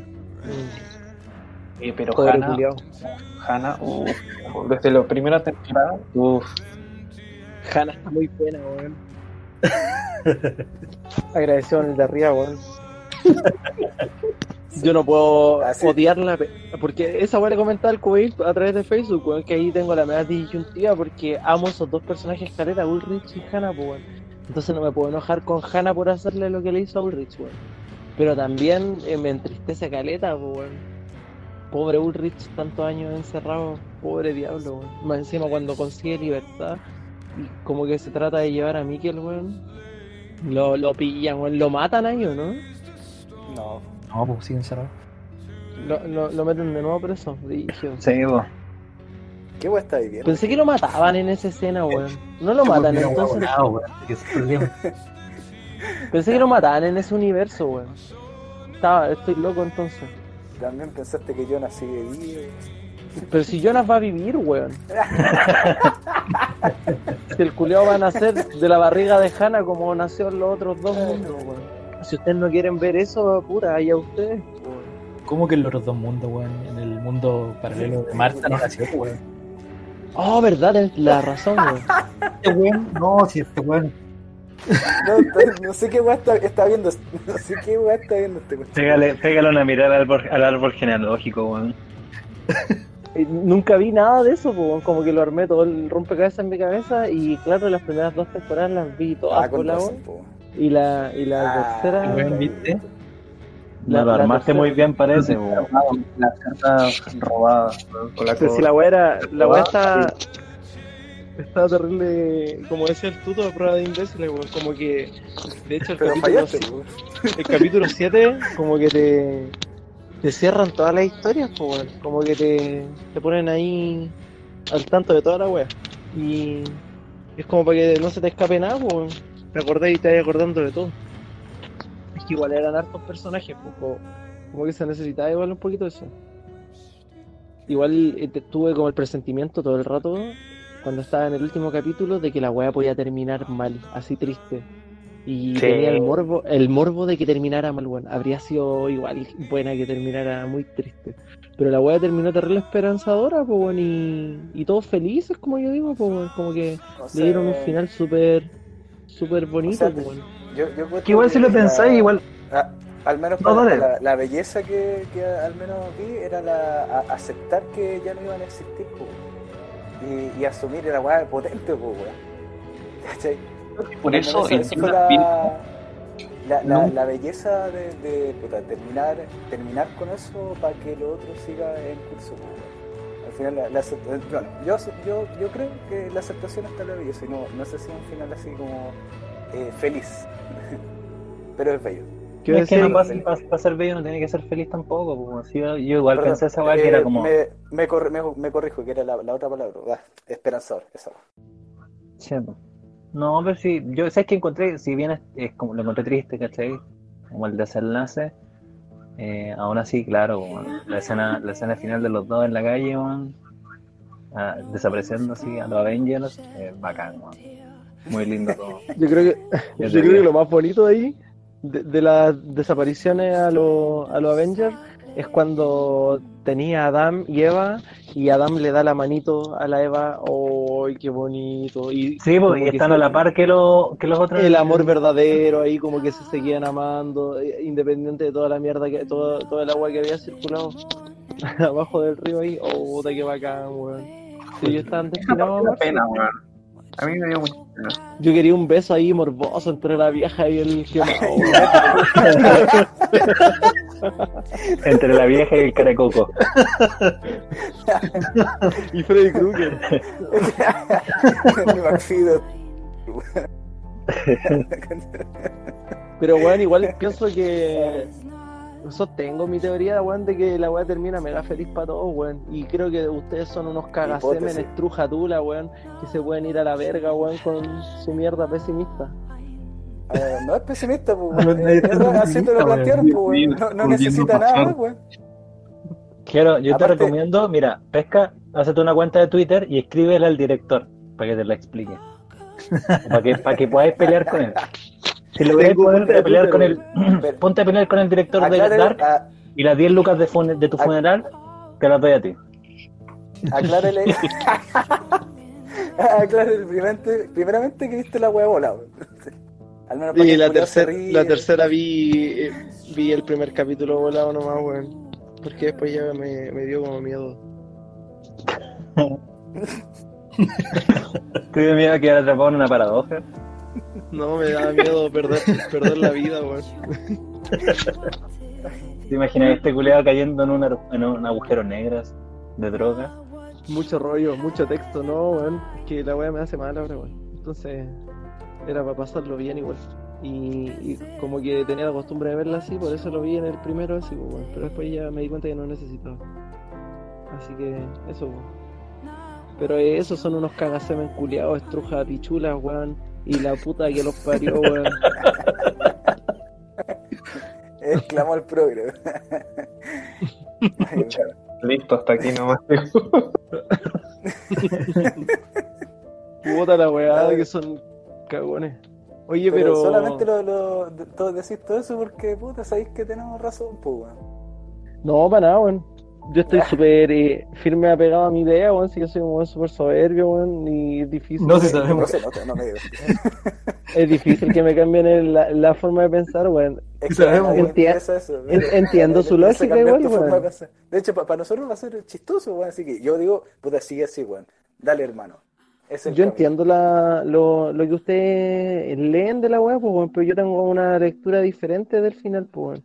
Eh, pero Pobre Hannah, culiao. Hannah, uff, desde la primera temporada, uff, Hannah está muy buena, weón. Agradecido con el de arriba, weón. Yo no puedo Ah, sí. odiarla, porque esa weá le comentaba al Kuwait a través de Facebook, weón, que ahí tengo la media disyuntiva porque amo esos dos personajes caleta, Ulrich y Hannah, pues, weón. Entonces no me puedo enojar con Hannah por hacerle lo que le hizo a Ulrich, weón. Pero también eh, me entristece caleta, pues, weón. Pobre Ulrich, tantos años encerrado, pobre diablo, weón. Más encima cuando consigue libertad y como que se trata de llevar a Mikkel, weón. Lo, lo pillan, weón. Lo matan ahí, ¿o no? No. No, pues siguen cerrados. Lo, lo, lo meten de nuevo preso, brígido. Sí, pues. ¿Qué weá está viviendo? Pensé que lo mataban en esa escena, weón. No lo matan entonces. Weón. Pensé que lo mataban en ese universo, weón. Estaba, estoy loco entonces. También pensaste que Jonas sigue vivo. Pero si Jonas va a vivir, weón. si el culiao va a nacer de la barriga de Hannah como nació en los otros dos mundos, weón. Si ustedes no quieren ver eso, puta, allá ustedes. ¿Cómo que en los otros dos mundos, weón? En el mundo paralelo de Marta no nació, weón. Oh, verdad, tenés la razón, weón. Este weón, no, si este weón. No, no- no sé qué weá está, está viendo. No sé qué weá está viendo este weón. Pégale, pégale una mirada al árbol, al árbol genealógico, weón. Eh, Nunca vi nada de eso, po, weón. como que lo armé todo el rompecabezas en mi cabeza y claro, las primeras dos temporadas las vi todas Ah, por con la razón, weón. po. y la y la Ah, tercera weón, ¿viste? La- No armaste tercera- muy bien, parece, weón. la carta robada, con la si weá era la weá está estaba terrible como decía el tuto a prueba de imbéciles weón. como que de hecho el Pero capítulo, fallaste, el capítulo 7 como que te te cierran todas las historias, pues, weón. Como que te, te ponen ahí al tanto de toda la wea. Y es como para que no se te escape nada, pues. Te acordás y te vas acordando de todo. Es que igual eran hartos personajes, pues, como, como que se necesitaba igual un poquito eso. Igual eh, tuve como el presentimiento todo el rato cuando estaba en el último capítulo de que la wea podía terminar mal, así triste. Y Sí. tenía el morbo, el morbo de que terminara mal, bueno. Habría sido igual buena que terminara muy triste. Pero la wea terminó terrible esperanzadora, pues bueno, y, y todos felices, como yo digo, pues bueno, como que O le dieron un final súper súper bonito, O sea, pues bueno. Yo, yo encuentro Que igual si lo pensáis, la- igual. a- al menos No, para- dale. la, la belleza que, que al menos vi era la, a- aceptar que ya no iban a existir, po, y, y asumir la weá potente, po, weá. ¿Cachai? Por eso fue Hill- la, la, la, No. la belleza de, de puta, terminar, terminar con eso para que lo otro siga en curso. Al final, la, eh, bueno, yo, yo, yo creo que la aceptación está la belleza y no, no sé si un final así como eh, feliz, pero es bello. ¿Qué es que no decía? para, para, ser bello no tiene que ser feliz tampoco. Así yo, yo igual Perdón, pensé esa weá que eh, era como. Me, me, corri- me, me corrijo, que era la, la otra palabra. Ah, esperanzador, esa. No. Pero sí, yo sé que encontré, si bien es, es como lo encontré triste, ¿cachai? Como el desenlace, eh, aún así, claro, como la escena, la escena final de los dos en la calle, weón, ah, desapareciendo así a los Avengers, eh, bacán, weón. Muy lindo todo. Yo creo que, Yo creo que lo más bonito de ahí, de, de las desapariciones a los a los Avengers, es cuando tenía a Adam y Eva, y Adam le da la manito a la Eva, ¡ay, qué bonito! Y Sí, pues, y están se- a la par que, lo, que los otros. el amor verdadero ahí como que se seguían amando eh, independiente de toda la mierda que todo, todo el agua que había circulado abajo del río ahí oh puta que bacán weón si ellos estaban destinados a Una amarse, pena, weón. A mí me dio pena. yo quería un beso ahí morboso entre la vieja y el quemado Entre la vieja y el caracoco. y Freddy Krueger pero weón igual pienso que sostengo mi teoría weón de que la weá termina mega feliz para todos weón y creo que ustedes son unos cagasemen Hipótesis. estrujatula weón que se pueden ir a la verga weón con su mierda pesimista Eh, no es pesimista, pues. No, weón. Eh, así te lo plantearon, pues. weón. No, necesita nada weón. Quiero, yo te recomiendo, mira, pesca, hazte una cuenta de Twitter y escríbele al director para que te la explique. para que, para que podáis pelear con él. Si poder cuenta de pelear con el, ponte a pelear con el director de Dark a- y las 10 lucas de, fune- de tu funeral te las doy a ti. Aclárele. Aclárele primeramente, primeramente que viste la weón. Al menos para que Y la, ríe. la tercera vi, eh, vi el primer capítulo volado nomás, weón. Porque después ya me, me dio como miedo. Tuve miedo a quedar atrapado en una paradoja. No, me daba miedo perder, perder la vida, weón. ¿Te imaginas este culeado cayendo en, una- en un agujero negro de droga? Mucho rollo, mucho texto, no, weón. Es que la weá me hace mal ahora, weón. Entonces, era para pasarlo bien igual. Y, y como que tenía la costumbre de verla así, por eso lo vi en el primero así, pues, weón. Pero después ya me di cuenta que no necesitaba. Así que, eso, weón. Pero esos son unos cagasemen culiados, estruja pichulas, weón. Y la puta que los parió, weón. Exclamó el progre. Listo, hasta aquí nomás. Puta la weá, que son cagones. Oye, pero, pero. solamente lo, lo, todo, decís todo eso porque, puta, sabéis que tenemos razón, pues, weón. No, para nada, weón. Yo estoy súper eh, firme apegado a mi idea, weón. Sí que soy un weón súper soberbio, weón. Y es difícil. No, que- sabemos. No sé, no, te- no me digo. Es difícil que me cambien el- la, la forma de pensar, weón. Es que Enti- eso. en- entiendo su lógica igual, weón. de. De hecho, para nosotros va a ser chistoso, weón. Así que yo digo, puta, sigue así, weón. Dale, hermano. Yo camino. entiendo la, lo, lo que ustedes leen de la weá, pues, weón, pero yo tengo una lectura diferente del final, pues, weón.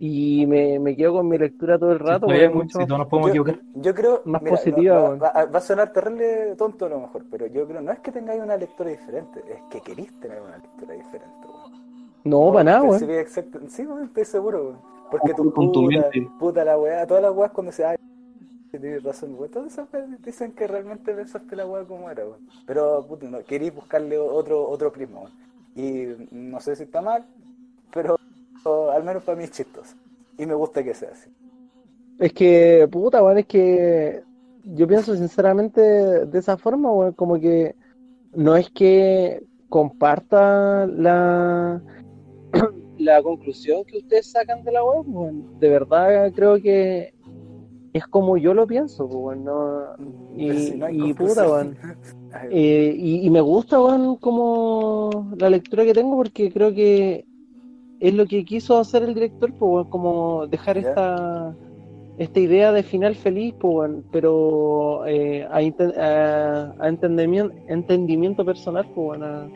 Y me, me quedo con mi lectura todo el rato, Sí, mucho si más- todos nos podemos Yo, equivocar. yo creo. Más mira, positiva, no, va, va- va a sonar terrible tonto a lo mejor, pero yo creo no es que tengáis una lectura diferente, es que queréis tener una lectura diferente, weón. No, para nada, exacto- Sí, estoy seguro, weón. Porque tu Con tu puta, puta la weá, todas las weas cuando se ay, tienes razón, esas weas dicen que realmente pensaste la weá como era, weón. Pero puta, no, queréis buscarle otro, otro prisma, weón. Y no sé si está mal, pero o, al menos para mí es chistoso. Y me gusta que sea así. Es que, puta, weón, es que yo pienso sinceramente de esa forma, weón, como que no es que comparta la, la conclusión que ustedes sacan de la web, weón. De verdad creo que es como yo lo pienso, pues, weón, no- y, si no y puta. Ay, Eh, y, y me gusta, weón, como la lectura que tengo porque creo que es lo que quiso hacer el director, pues, como dejar Ya. esta, esta idea de final feliz, pues, pero eh, a, inten- a- a entendimiento, entendimiento personal, pues, a,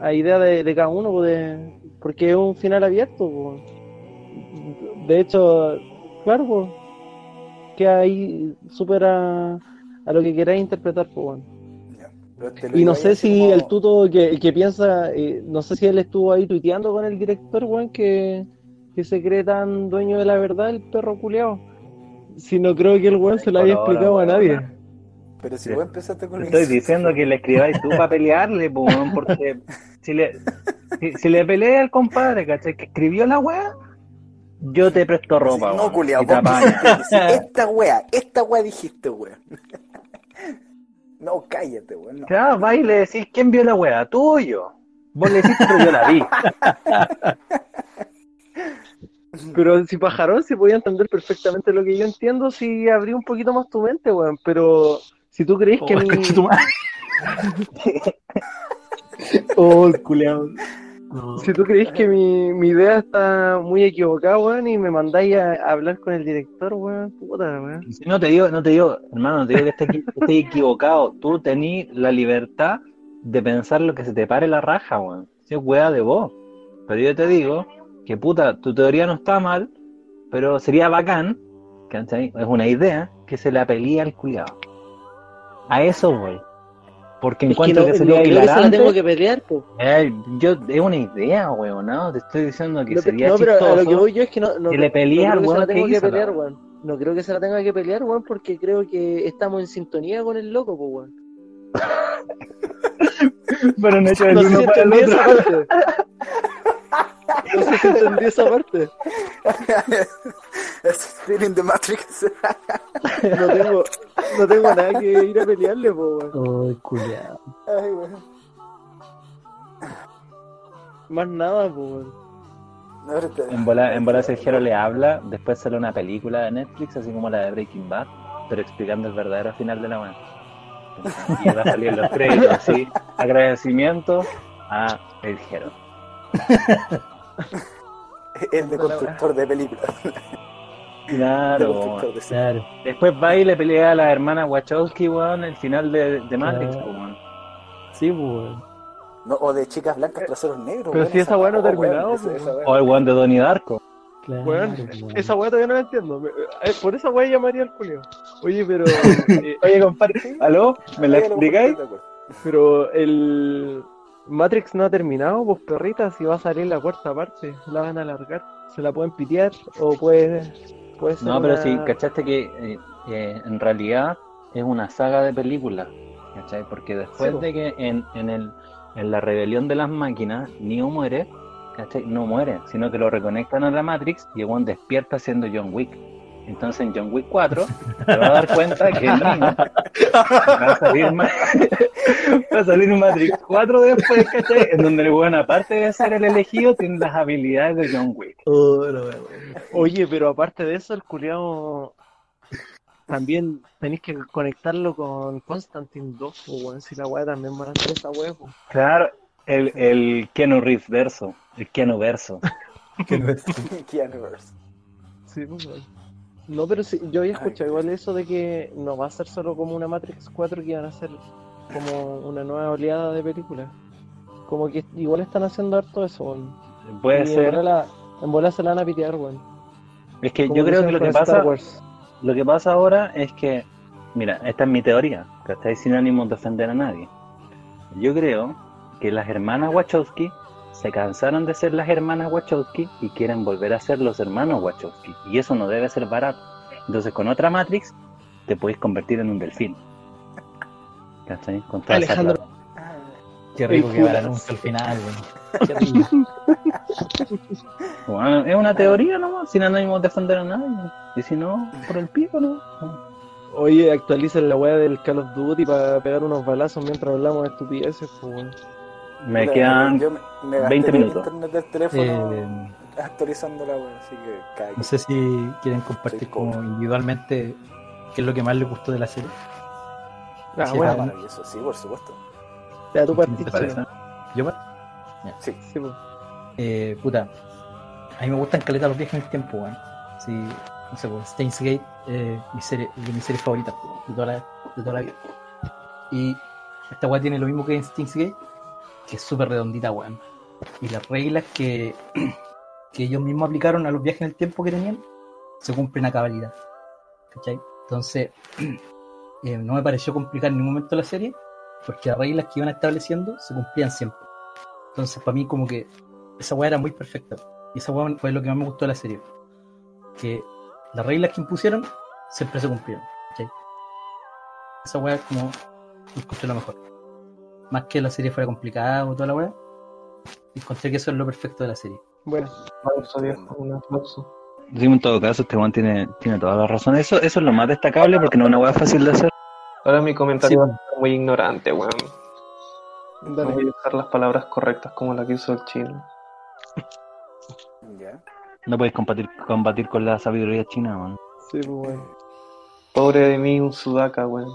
a idea de, de cada uno, pues, de- porque es un final abierto, pues. De hecho, claro, pues, que ahí supera a lo que queráis interpretar, pues, weón. Y no sé si como- el tuto que, que piensa, eh, no sé si él estuvo ahí tuiteando con el director, weón, que, que se cree tan dueño de la verdad, el perro culeado. Si no creo que el weón se lo haya explicado a nadie. Pero si Sí. vos empezaste con el estoy diciendo que le escribáis tú para pelearle, po, porque si le, si, si le pelea al compadre, ¿cachai? Que escribió la weá, yo te presto ropa, no, weón, culiao, dijiste, esta wea, esta wea dijiste, weón. No, cállate, weón. No. Claro, va y le decís, ¿quién vio la weá? ¿Tú o yo? Vos le decís, pero yo la vi. Pero si pajarón se podía entender perfectamente lo que yo entiendo si abrí un poquito más tu mente, weón. Pero si tú crees que Oh, mi... tu madre. Oh, culeado. No. Si tú crees que mi, mi idea está muy equivocada, weón, y me mandáis a, a hablar con el director, weón, puta, weón. Si no te digo, no te digo, hermano, no te digo que estés, equi- que estés equivocado. Tú tenés la libertad de pensar lo que se te pare la raja, weón. Si es weá de vos. Pero yo te digo que puta, tu teoría no está mal, pero sería bacán, ¿cachai? Es una idea que se la pelea al culiado. A eso voy. Porque Es que encuentro no, que, no sería creo que se la hilarante. tengo que pelear, po. Eh, yo, es una idea, weón, ¿no? Te estoy diciendo que No, sería no, pero a lo que chistoso. voy yo es que no, no, que le no pelea creo al que se weón la que tengo que hizo la pelear, weón. No creo que se la tenga que pelear, weón, porque creo que estamos en sintonía con el loco, po, weón. Pero no he hecho el No uno para el otro. No sé si entendí esa parte. In the Matrix. No tengo, no tengo nada que ir a pelearle, po, weón. Oh, culiao. Ay, weón. Más nada, po, weón. No, En bola, en bola Sergio le habla, después sale una película de Netflix, así como la de Breaking Bad, pero explicando el verdadero final de la weá. Y va a salir los créditos, así, agradecimiento a el Jero. El de constructor de películas. Claro, de. Claro. después va y le pelea a la hermana Wachowski, weón, el final de, de Matrix, Claro. weón. Sí, weón. No, o de chicas blancas traseros negros. Pero weón, si esa weá no terminado, pues. O el weón de Donnie Darko. Claro, Weón, weón. esa weá todavía no la entiendo. Eh, Por esa weá llamaría al culio. Oye, pero. eh, Oye, compadre, ¿aló? ¿Me la explicáis? pero el. Matrix no ha terminado, pues perrita, si va a salir la cuarta parte, la van a alargar. Se la pueden pitear o puede, puede ser. No, pero una- sí, ¿cachaste que eh, eh, en realidad es una saga de películas? ¿Cachai? Porque después Sí, de que en, en, el, en la rebelión de las máquinas Neo muere, ¿cachai? No muere, sino que lo reconectan a la Matrix y el despierta siendo John Wick. Entonces en John Wick 4 te va a dar cuenta que va a salir, ma- va a salir un Matrix 4 después, ¿cachai? En donde el weón, aparte de ser el elegido, tiene las habilidades de John Wick. Oh, no. Oye, pero aparte de eso, el culiao también tenéis que conectarlo con Constantine 2, pues, weón. Si la weá también van a hacer esa pues. Claro, el, el Keanu Reeves verso, el Keanu verso. Keanu Reeves. Sí, pues, weón. No, pero sí, yo había escuchado igual eso de que no va a ser solo como una Matrix 4, que van a ser como una nueva oleada de películas. Como que igual están haciendo harto eso, weón. Puede Y en ser. bola en bola se la van a pitear, weón. Es que Como yo creo que lo que pasa, lo que pasa ahora es que, mira, esta es mi teoría, que estáis sin ánimo de ofender a nadie. Yo creo que las hermanas Wachowski se cansaron de ser las hermanas Wachowski y quieren volver a ser los hermanos Wachowski. Y eso no debe ser barato. Entonces con otra Matrix te puedes convertir en un delfín. ¿Cachai? Con toda Alejandro. plata. Qué rico que va el anuncio al final, weón. Qué rico. Bueno, es una teoría nomás, sin ánimo de defender a nadie. Y si no, por el pico, ¿no? Oye, actualicen la weá del Call of Duty para pegar unos balazos mientras hablamos de estupideces, pues, weón. Me quedan yo me, me gasté 20 todo el minutos. internet del teléfono Eh, actualizando la web, así que cae. no sé si quieren compartir Sí, como individualmente qué es lo que más les gustó de la serie. Ah, bueno, ah, maravilloso, sí, por supuesto. ya tú ¿Quién partiste. ¿Yo par- Sí. Sí, pues. Eh, puta, a mí me gustan caleta los viajes en el tiempo, weón. Sí, no sé, pues, Steins Gate, eh, mi serie, de mis series favoritas de toda, la, de toda la vida. Y esta weá tiene lo mismo que en Steins Gate, que es súper redondita, weón. Y las reglas que, que ellos mismos aplicaron a los viajes en el tiempo que tenían, se cumplen a cabalidad. ¿Cachai? Entonces, eh, no me pareció complicar en ningún momento la serie, porque las reglas que iban estableciendo se cumplían siempre. Entonces, para mí, como que esa weá era muy perfecta. Y esa weá fue lo que más me gustó de la serie. Que las reglas que impusieron siempre se cumplieron. ¿cachai? Esa weá como encontré lo mejor. Más que la serie fuera complicada o toda la weá, encontré que eso es lo perfecto de la serie. Bueno, un aplauso. Sí, en todo caso, este Juan tiene, tiene toda la razón. Eso, eso es lo más destacable porque no es una hueá fácil de hacer. Ahora mi comentario Sí. va a ser muy ignorante, weón. No dale. voy a usar las palabras correctas como la que hizo el chino. Ya. No puedes combatir, combatir con la sabiduría china, man. Sí, pues, weón. Pobre de mí, un sudaca, weón.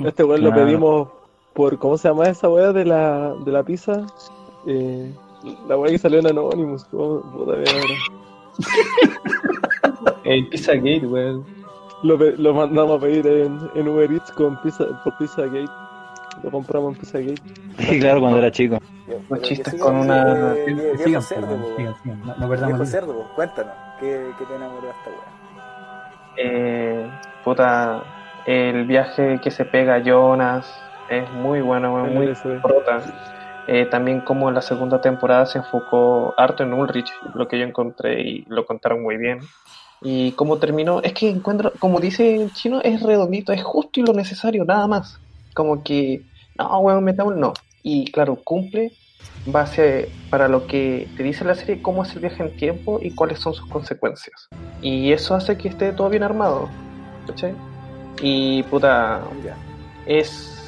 Este weón lo Claro. pedimos por, ¿cómo se llama esa weá de la, de la pizza? Eh, la weá que salió en Anonymous. ¿Cómo? Puta, ahora. El Pizzagate, weón. Lo, lo mandamos a pedir en, en Uber Eats con pizza, por Pizzagate. Lo compramos en Pizzagate. Sí, claro, cuando era chico. Los chistes con una- eh, viejo Sigan, cerdo, pues, sigan. No, no perdamos Viejo cerdo, po, cuéntanos, ¿qué, qué te enamoró de esta weá? Eh, puta, el viaje que se pega a Jonas es muy bueno, weón, muy prota. Eh, también como en la segunda temporada se enfocó harto en Ulrich, lo que yo encontré y lo contaron muy bien. Y como terminó, es que encuentro, como dice el chino, es redondito, es justo y lo necesario, nada más. Como que, no, weón, metamos, no. Y claro, cumple base para lo que te dice la serie, cómo es el viaje en tiempo y cuáles son sus consecuencias. Y eso hace que esté todo bien armado, ¿cachai? Y puta, es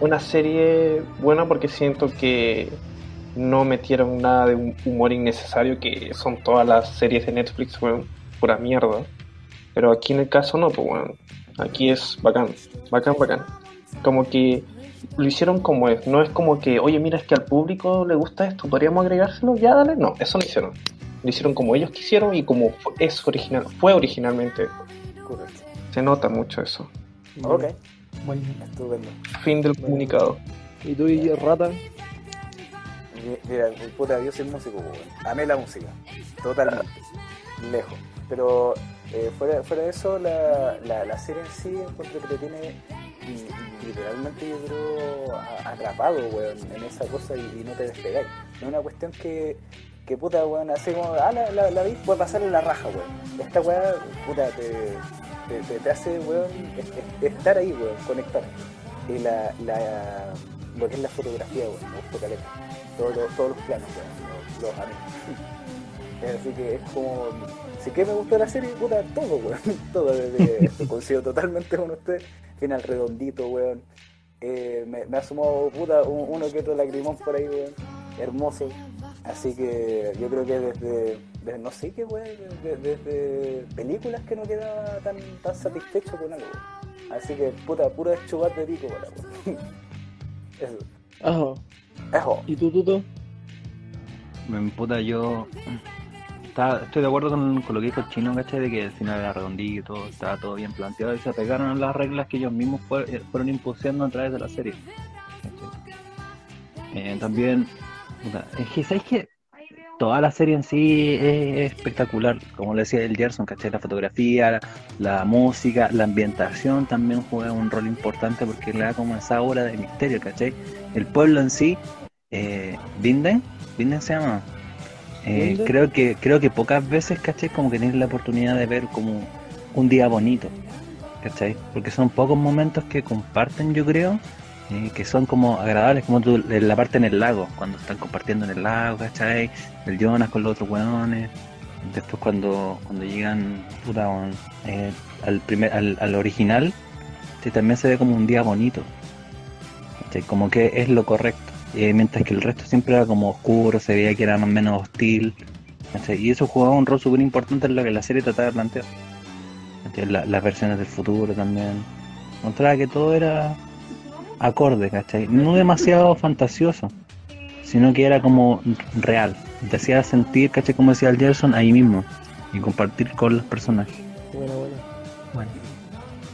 una serie buena porque siento que no metieron nada de humor innecesario que son todas las series de Netflix, weón, pura mierda. Pero aquí en el caso no, pues weón. Aquí es bacán, bacán, bacán. Como que lo hicieron como es, no es como que, oye, mira, es que al público le gusta esto, podríamos agregárselo, ya dale, no, eso no hicieron. Lo hicieron como ellos quisieron y como es original, fue originalmente. Correcto. Se nota mucho eso. Ok, Bueno, estupendo. Fin del comunicado. ¿Y tú y Rata? Mi- Mira, puta, yo soy músico, weón. Amé la música, totalmente, lejos. Pero eh, fuera, fuera de eso, la, la, la serie en sí encuentro que te tiene literalmente yo creo atrapado, weón, en esa cosa y, y no te despegáis. No es una cuestión que, que puta, weón, así como, ah, la, la, la puede pasar en la raja, weón. Esta weá, puta, te, te, te- hace, weón, es- es- estar ahí, weón, conectar. Y la, la, lo que es la fotografía, weón, me gustó caleta. Todos los- planos, weón, los, los amé. Así que es como, si que me gustó la serie, puta, todo, weón, todo, desde coincido totalmente con usted, final redondito, weón. Eh, me, me asomó, puta, un- uno que otro lagrimón por ahí, weón, hermoso. Así que yo creo que desde, desde no sé qué, weón, desde, desde películas que no quedaba tan, tan satisfecho con algo, weón. Así que, puta, puro chubat de pico, weón. Eso. Ajá. Ejo. ¿Y tú, Tuto? Me puta, yo está- estoy de acuerdo con, con lo que dijo el chino, ¿cachai? De que el final era redondito y todo, estaba todo bien planteado y se apegaron a las reglas que ellos mismos fue- eh, fueron impusiendo a través de la serie. Eh, también, es que, ¿sabes qué? Toda la serie en sí es espectacular, como le decía el Gerson, ¿cachai? La fotografía, la, la música, la ambientación también juega un rol importante porque le da como esa aura de misterio, ¿cachai? El pueblo en sí, eh, Binden se llama. Eh, creo que creo que pocas veces, ¿cachai? Como que tienes la oportunidad de ver como un día bonito, ¿cachai? Porque son pocos momentos que comparten, yo creo, eh, que son como agradables, como en la parte en el lago, cuando están compartiendo en el lago, ¿cachai? El Jonas con los otros hueones. Después cuando, cuando llegan puta, eh, al primer, al, al original, sí, también se ve como un día bonito. ¿cachai? Como que es lo correcto. Eh, mientras que el resto siempre era como oscuro, se veía que era más menos hostil. ¿cachai? Y eso jugaba un rol súper importante en lo que la serie trataba de plantear. La- las versiones del futuro también. Mostraba que todo era acorde, ¿cachai? No demasiado fantasioso, sino que era como real. Te hacía sentir, ¿cachai? Como decía el Gerson, ahí mismo. Y compartir con los personajes. Bueno, bueno. Bueno,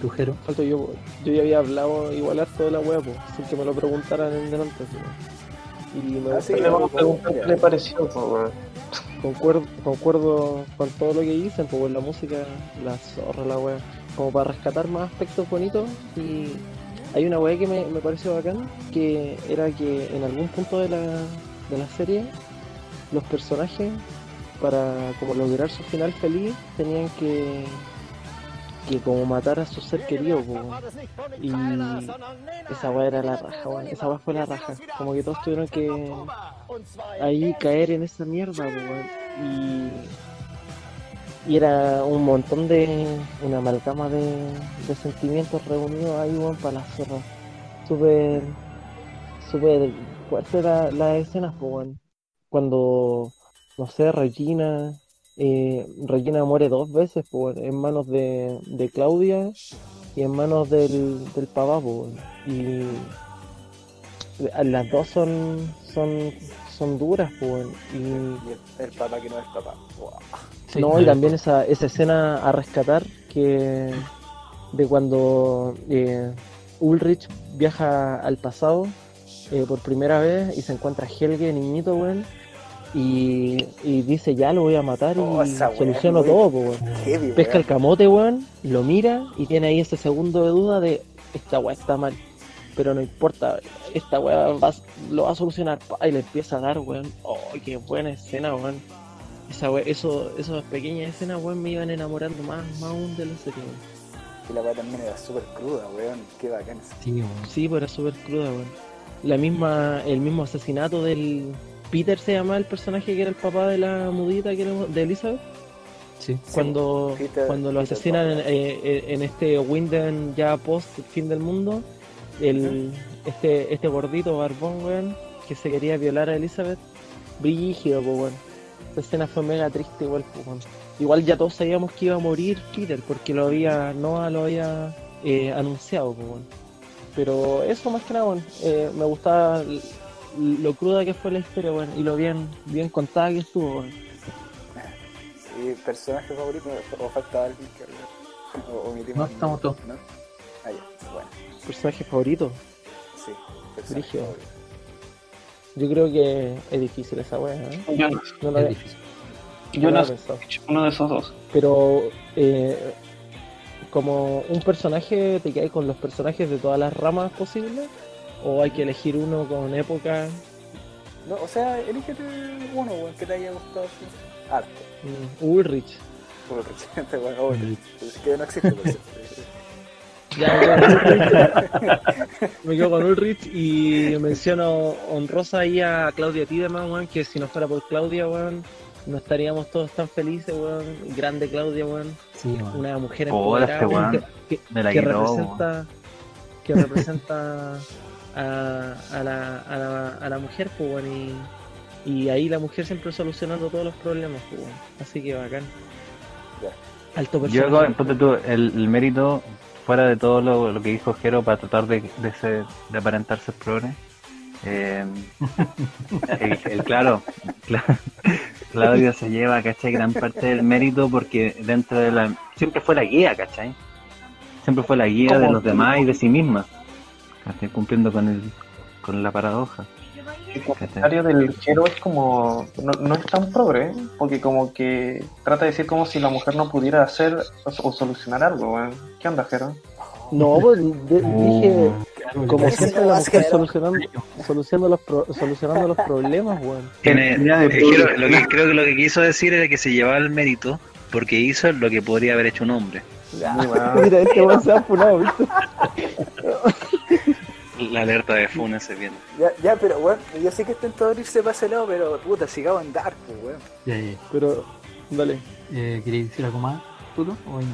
tu Jero. Falto yo, yo ya había hablado igual harto de la wea, pues, sin que me lo preguntaran en delante. así, que Le vamos a concuerdo- preguntar qué le pareció, po, weón. concuerdo, concuerdo con todo lo que dicen, pues la música, la zorra, la wea, como para rescatar más aspectos bonitos y hay una wea que me, me pareció bacán, que era que en algún punto de la, de la serie los personajes para como lograr su final feliz tenían que que como matar a su ser querido y esa wea era la raja esa wea fue la raja. Como que todos tuvieron que ahí caer en esa mierda, po. Y, y era un montón de. una amalgama de, sentimientos reunidos ahí, weón, para la zorra. Súper. súper fuerte la, las escenas, weón. Cuando, no sé, Regina. Eh, Regina muere dos veces, weón, en manos de, de Claudia y en manos del, del papá. Y las dos son son son duras pues y el, el que no es papá. Sí, no y también esa, esa escena a rescatar que de cuando eh, Ulrich viaja al pasado eh, por primera vez y se encuentra a Helge niñito weón y, y dice ya lo voy a matar y Oh, soluciono todo pues, weón. Heavy, pesca weón. el camote weón lo mira y tiene ahí ese segundo de duda de esta weá está mal pero no importa, esta weá va- lo va a solucionar pa, y le empieza a dar, weón. Oh, qué buena escena, weón. Esa eso, esas pequeñas escenas, weón, me iban enamorando más, más aún de la serie, weón. Y la weá también era súper cruda, weón. Qué bacán. esa. Sí, weón. Sí, pues era súper cruda, weón. La misma, el mismo asesinato del Peter se llama el personaje que era el papá de la mudita que era de Elizabeth. Sí. cuando, Peter- cuando lo Peter asesinan en, eh, eh, en este Winden ya post fin del mundo, el, este, este gordito barbón, weón, que se quería violar a Elizabeth, brígido, pues, weón. Esa escena fue mega triste igual, pues. Igual ya todos sabíamos que iba a morir Peter, porque lo había, Noah lo había eh, anunciado, pues. Pero eso más que nada, eh, me gustaba lo cruda que fue la historia, y lo bien, bien contada que estuvo, weón. ¿Y personaje favorito? ¿O falta alguien que o, omitimos? No, estamos todos. ¿No? Ah, ya. Bueno, Personaje favorito. sí. Personaje favorito. Yo creo que es difícil esa weá, ¿eh? Jonas. No lo Es difícil. no había Jonas, pensado. uno de esos dos. Pero eh, como un personaje, ¿te quedas con los personajes de todas las ramas posibles? ¿O hay que elegir uno con época? No, o sea, elígete uno, weón, que te haya gustado así. Harto. Mm, Ulrich. Ulrich. Este weón, oh, es que no existe, por me quedo con Ulrich. Me quedo con Ulrich y menciono honrosa ahí a Claudia Tideman, weón, que si no fuera por Claudia, weón, no estaríamos todos tan felices, weón. Grande Claudia, weón. Sí, weón. Una mujer este empoderada, weón. que, que- Me la que quitó, representa que representa a, a, la, a, la, a la mujer pues, weón, y, y ahí la mujer siempre solucionando todos los problemas pues, weón. así que bacán alto Yo, personaje hago- ponte tú, el, el mérito, fuera de todo lo, lo que dijo Jero para tratar de, de, ser, de aparentar ser progre, eh, el, el- claro, Cla- Claudio se lleva, ¿cachai? Gran parte del mérito porque dentro de la... Siempre fue la guía, ¿cachai? Siempre fue la guía de los demás y de sí misma, ¿cachai? Cumpliendo con, el, con la paradoja. El comentario del Jero es como. No, no es tan progre, ¿eh? porque como que trata de decir como si la mujer no pudiera hacer o, o solucionar algo, weón. ¿Qué onda, Jero? no pues, de- dije Como siempre la mujer solucionando, solucionando, los pro- solucionando los problemas, weón. Eh, creo que lo que quiso decir era que se llevaba el mérito porque hizo lo que podría haber hecho un hombre. Mira, este weón se ha funado, ¿viste? La alerta de Funes se viene. Ya, ya, pero weón, yo sé que intentó abrirse para ese lado, pero puta, sigamos en Dark, pues, weón. Ya, ya. Pero, dale. Eh, ¿Queréis decir algo más, Tuto? ¿O no?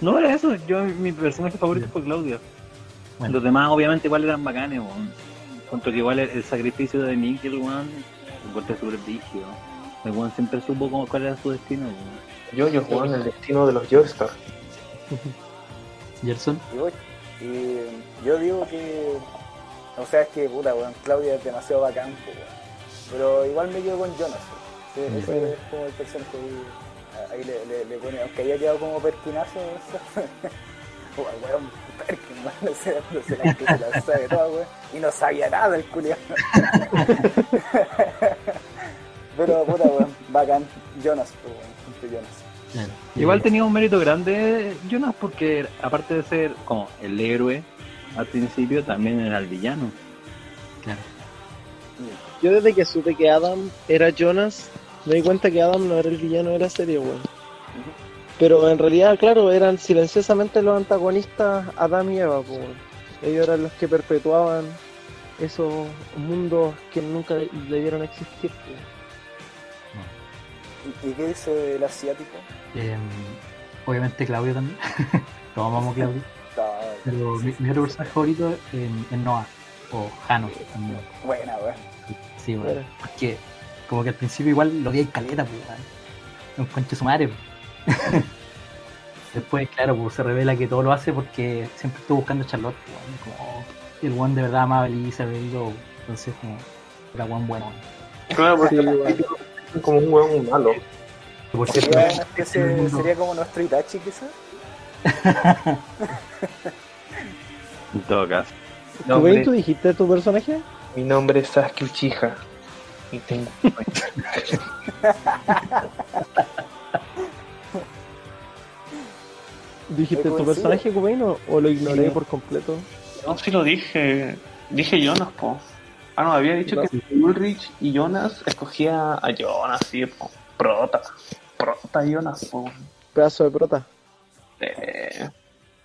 No era eso, yo mi personaje favorito fue Claudia. Bueno. Los demás obviamente igual eran bacanes, weón. Encuentro que igual el, el sacrificio de Nickel, weón, encontré súper rígido. El weón siempre supo cómo, cuál era su destino, weón. Yo, yo en el destino de los Joestar. Gerson, Y, yo digo que. O sea, es que puta, weón, Claudia es demasiado bacán, weón. Pero igual me quedo con Jonas. Sí, ese Bueno. es como el personaje ahí, ahí le, le, le pone, aunque haya quedado como perquinazo, o weón, Perkin, weón, se, se, la, se la sabe toda, weón, y no sabía nada el culiado. Pero puta, weón, bacán, Jonas, weón, Jonas. Claro. Igual tenía un mérito grande Jonas porque aparte de ser como el héroe al principio, también era el villano. Claro. Yo desde que supe que Adam era Jonas, me di cuenta que Adam no era el villano de la serie, weón. Pero en realidad, claro, eran silenciosamente los antagonistas Adam y Eva, pues, weón. Ellos eran los que perpetuaban esos mundos que nunca de- debieron existir. pues. ¿Y, y qué dice el asiático? eh, obviamente Claudio también. Todos amamos a Claudio. Pero mi, mi otro personaje favorito es, es Noah. O Hano también. buena, weón. Sí, bueno. Bueno. Porque como que al principio igual lo vi en caleta, pues, weón. Un conche su madre. Después, claro, pues se revela que todo lo hace porque siempre estuvo buscando a Charlotte, pues, weón. Como, el one de verdad amaba a Elizabeth y todo. Entonces, como, era one bueno. weón. Claro, porque Sí, como un hueón malo. Por cierto, mundo- sería como nuestro Itachi, quizás. En todo caso. No, ¿Tú, tú dijiste tu personaje? Mi nombre es Sasuke Uchiha. Y tengo... ¿Dijiste tu personaje, Kubain, o, o lo ignoré Sí. por completo? No, sí lo dije. Dije Jonas, po. Ah, no, había dicho No. que Ulrich y Jonas escogía a Jonas, sí, po. Prota. Prota Jonas, po. Pedazo de prota. Eh,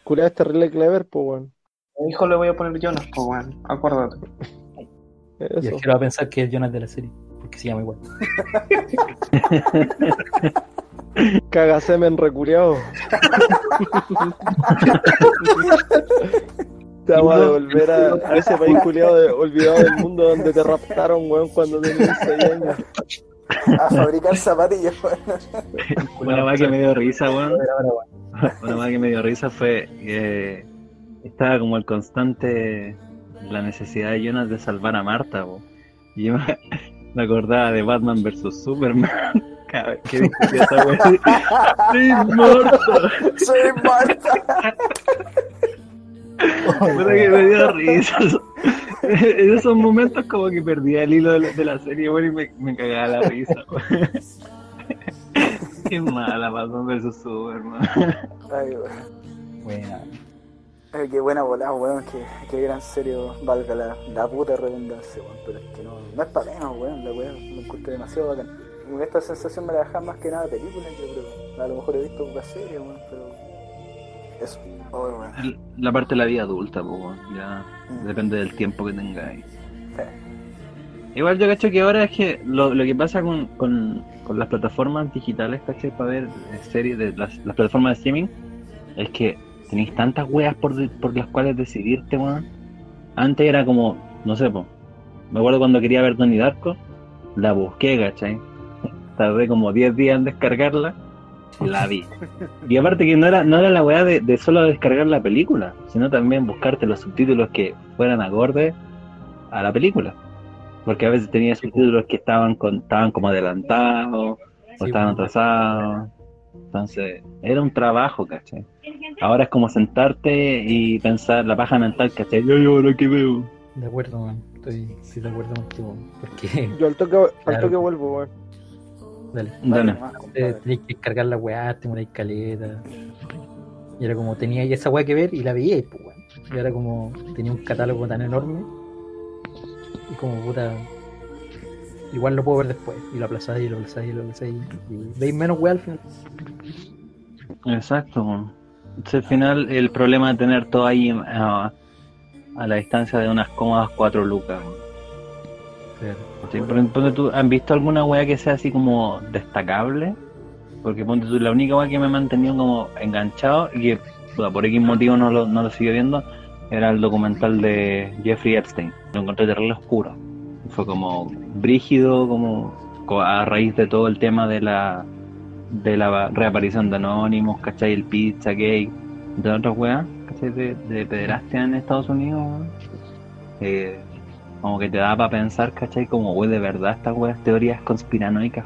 Curia es terrible clever, pues, weón. a mi hijo le voy a poner Jonas, po, weón. Acuérdate. Y Eso. es que va a pensar que es Jonas de la serie. Porque se llama igual. Cagasemen reculeado. Te vamos a devolver a, a ese país culiado de, olvidado del mundo donde te raptaron, weón, cuando tenías 6 años. A fabricar zapatillas, weón. Una más que me dio risa, weón. Una más que me dio risa fue que estaba como el constante la necesidad de Jonas de salvar a Marta, weón. Y yo me, me acordaba de Batman vs Superman. Cada vez que discutía esa weón. ¡Sí, Marta! Soy Marta. Puta que me dio risa. En esos momentos como que perdía el hilo de la, de la serie, weón, y me, me cagaba la risa. Qué mala Batman vs Superman. Ay, weón. Buena. Ay, qué buena volada, weón. Qué, qué gran serio, valga la, la puta redundancia, weón. Pero es que no, no es para menos, weón. La weón me encuentro demasiado bacán. Esta sensación me la deja más que nada película, yo creo. A lo mejor he visto una serie, weón, pero. Eso. Oh. La parte de la vida adulta, pues, ya depende del tiempo que tengáis. Igual yo cacho que ahora es que lo, lo que pasa con, con, con las plataformas digitales, ¿cachai? Para ver eh, series de las, las plataformas de streaming, es que tenéis tantas weas por, por las cuales decidirte, weón. Antes era como, no sé, po. Me acuerdo cuando quería ver Donnie Darko, la busqué, ¿cachai? Tardé como 10 días en descargarla, la vi. Y aparte que no era, no era la weá de, de solo descargar la película, sino también buscarte los subtítulos que fueran acordes a la película. Porque a veces tenía subtítulos que estaban con, estaban como adelantados o estaban atrasados. Entonces, era un trabajo, ¿cachai? Ahora es como sentarte y pensar la paja mental, ¿cachai? Yo, yo, lo que veo. De acuerdo, man. Estoy, estoy de acuerdo contigo. Porque, Yo al toque, al Claro. toque vuelvo, weón. Dale. Dale. Eh, tenéis que descargar la weá, te una caleta. Y era como tenía esa weá que ver y la veía, pues weón. Y ahora como tenía un catálogo tan enorme, y como puta, igual lo puedo ver después. Y lo aplazáis, y lo aplazáis, y lo aplazáis. Y veis menos weá al final. Exacto. weón. Entonces, al final, el problema de tener todo ahí a, a la distancia de unas cómodas 4 lucas. weón. Sí, ¿tú han visto alguna weá que sea así como destacable? Porque ponte tú, la única weá que me ha mantenido como enganchado y que por X motivo no lo, no lo sigo viendo era el documental de Jeffrey Epstein. Lo encontré terrible oscuro. Fue como brígido, como co- a raíz de todo el tema de la de la reaparición de Anonymous, ¿cachai? El Pizza Gay, de otras weas, ¿cachai? De, de pederastia en Estados Unidos, como que te da para pensar, ¿cachai? Como, wey, de verdad estas weas, teorías conspiranoicas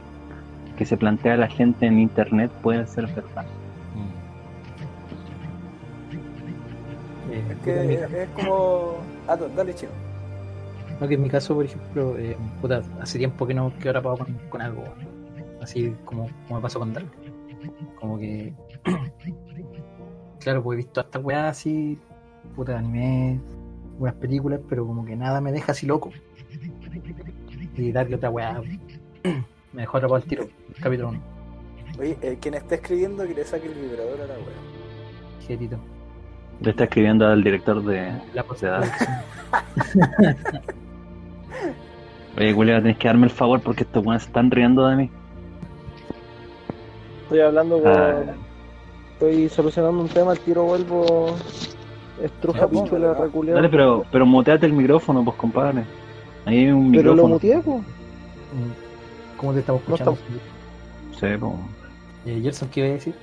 que se plantea la gente en internet pueden ser verdad. Eh, Es mi que es, es como. Ah, dale, chino. No, que en mi caso, por ejemplo, eh, puta, hace tiempo que no que ahora pago con, con algo, así como, como me pasó con Dark. Como que, claro, pues he visto hasta weas así, puta anime, buenas películas, pero como que nada me deja así loco. Y Dark otra wea me dejó atrapado al tiro, capítulo 1, Oye, eh, quien está escribiendo que le saque el vibrador a la wea. jetito. Le está escribiendo al director de, La Dark. Oye, Julio, tenés que darme el favor porque estos weones se están riendo de mí. Estoy hablando con. Ah. Estoy solucionando un tema, al tiro vuelvo. Estruja póngalo, reculeado. Dale, pero, pero muteate el micrófono, pues compadre. Ahí hay un Pero lo micrófono. muteé, po. Mm, ¿Cómo te estamos No escuchando? Sí, pues. Eh, Gerson, ¿qué iba a decir?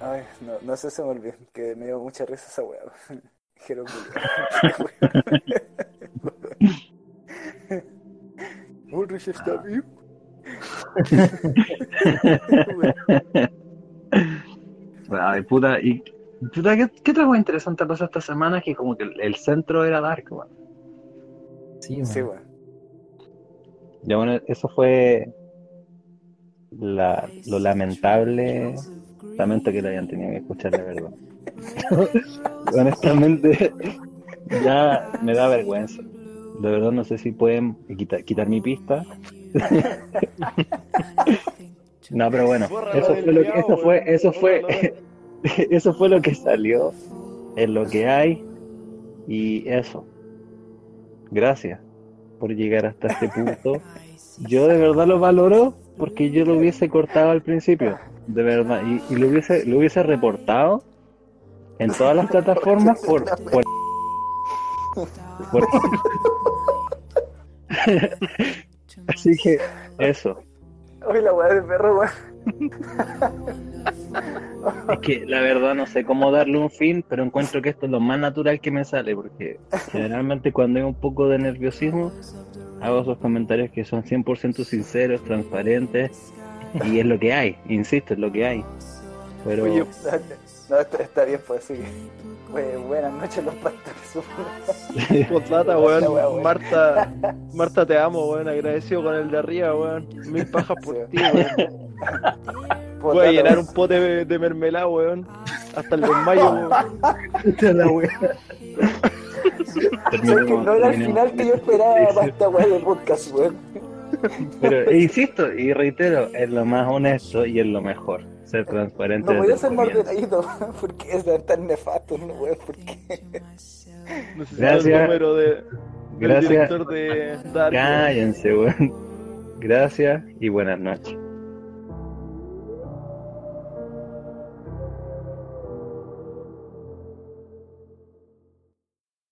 Ay, no, no sé, se me olvidó, que me dio mucha risa esa wea. Jero Ulrich está vivo. Ay, puta, y ¿qué, qué otra cosa interesante pasó esta semana? Que como que el, el centro era Dark, weón. Sí, Sí, weón. weón. Ya bueno, eso fue la, lo lamentable. Lamento que lo hayan tenido que escuchar, de verdad. Honestamente, ya me da vergüenza. De verdad no sé si pueden quitar, quitar mi pista. no, pero bueno, eso fue lo que, eso fue, eso fue. eso fue lo que salió, es lo que hay y eso. Gracias por llegar hasta este punto. Yo de verdad lo valoro porque yo lo hubiese cortado al principio, de verdad, y, lo hubiese, lo hubiese reportado en todas las plataformas por, por- Así que eso. Oye, la wea de perro, weón. Es que la verdad no sé cómo darle un fin, pero encuentro que esto es lo más natural que me sale, porque generalmente cuando hay un poco de nerviosismo, hago esos comentarios que son 100% sinceros, transparentes, y es lo que hay, insisto, es lo que hay. Pero Oye, no, está bien, pues sí. Oye, buenas noches, los pastores. Postdata, La wea, weón. weón. Marta, Marta, te amo, weón. Agradecido con el de arriba, weón. Mil pajas por Sí. ti, weón. Voy a llenar un pote de, de mermelada, weón. Hasta el desmayo, weón. ¿Sabes que no era el final que yo esperaba para esta wea de podcast, weón? Pero e insisto y reitero, es lo más honesto y es lo mejor. Ser transparente. No voy a ser más ordenadito, porque es tan nefasto, Gracias. el número de, del Gracias. director de Dark. weón. Cállense, weón. Gracias y buenas noches.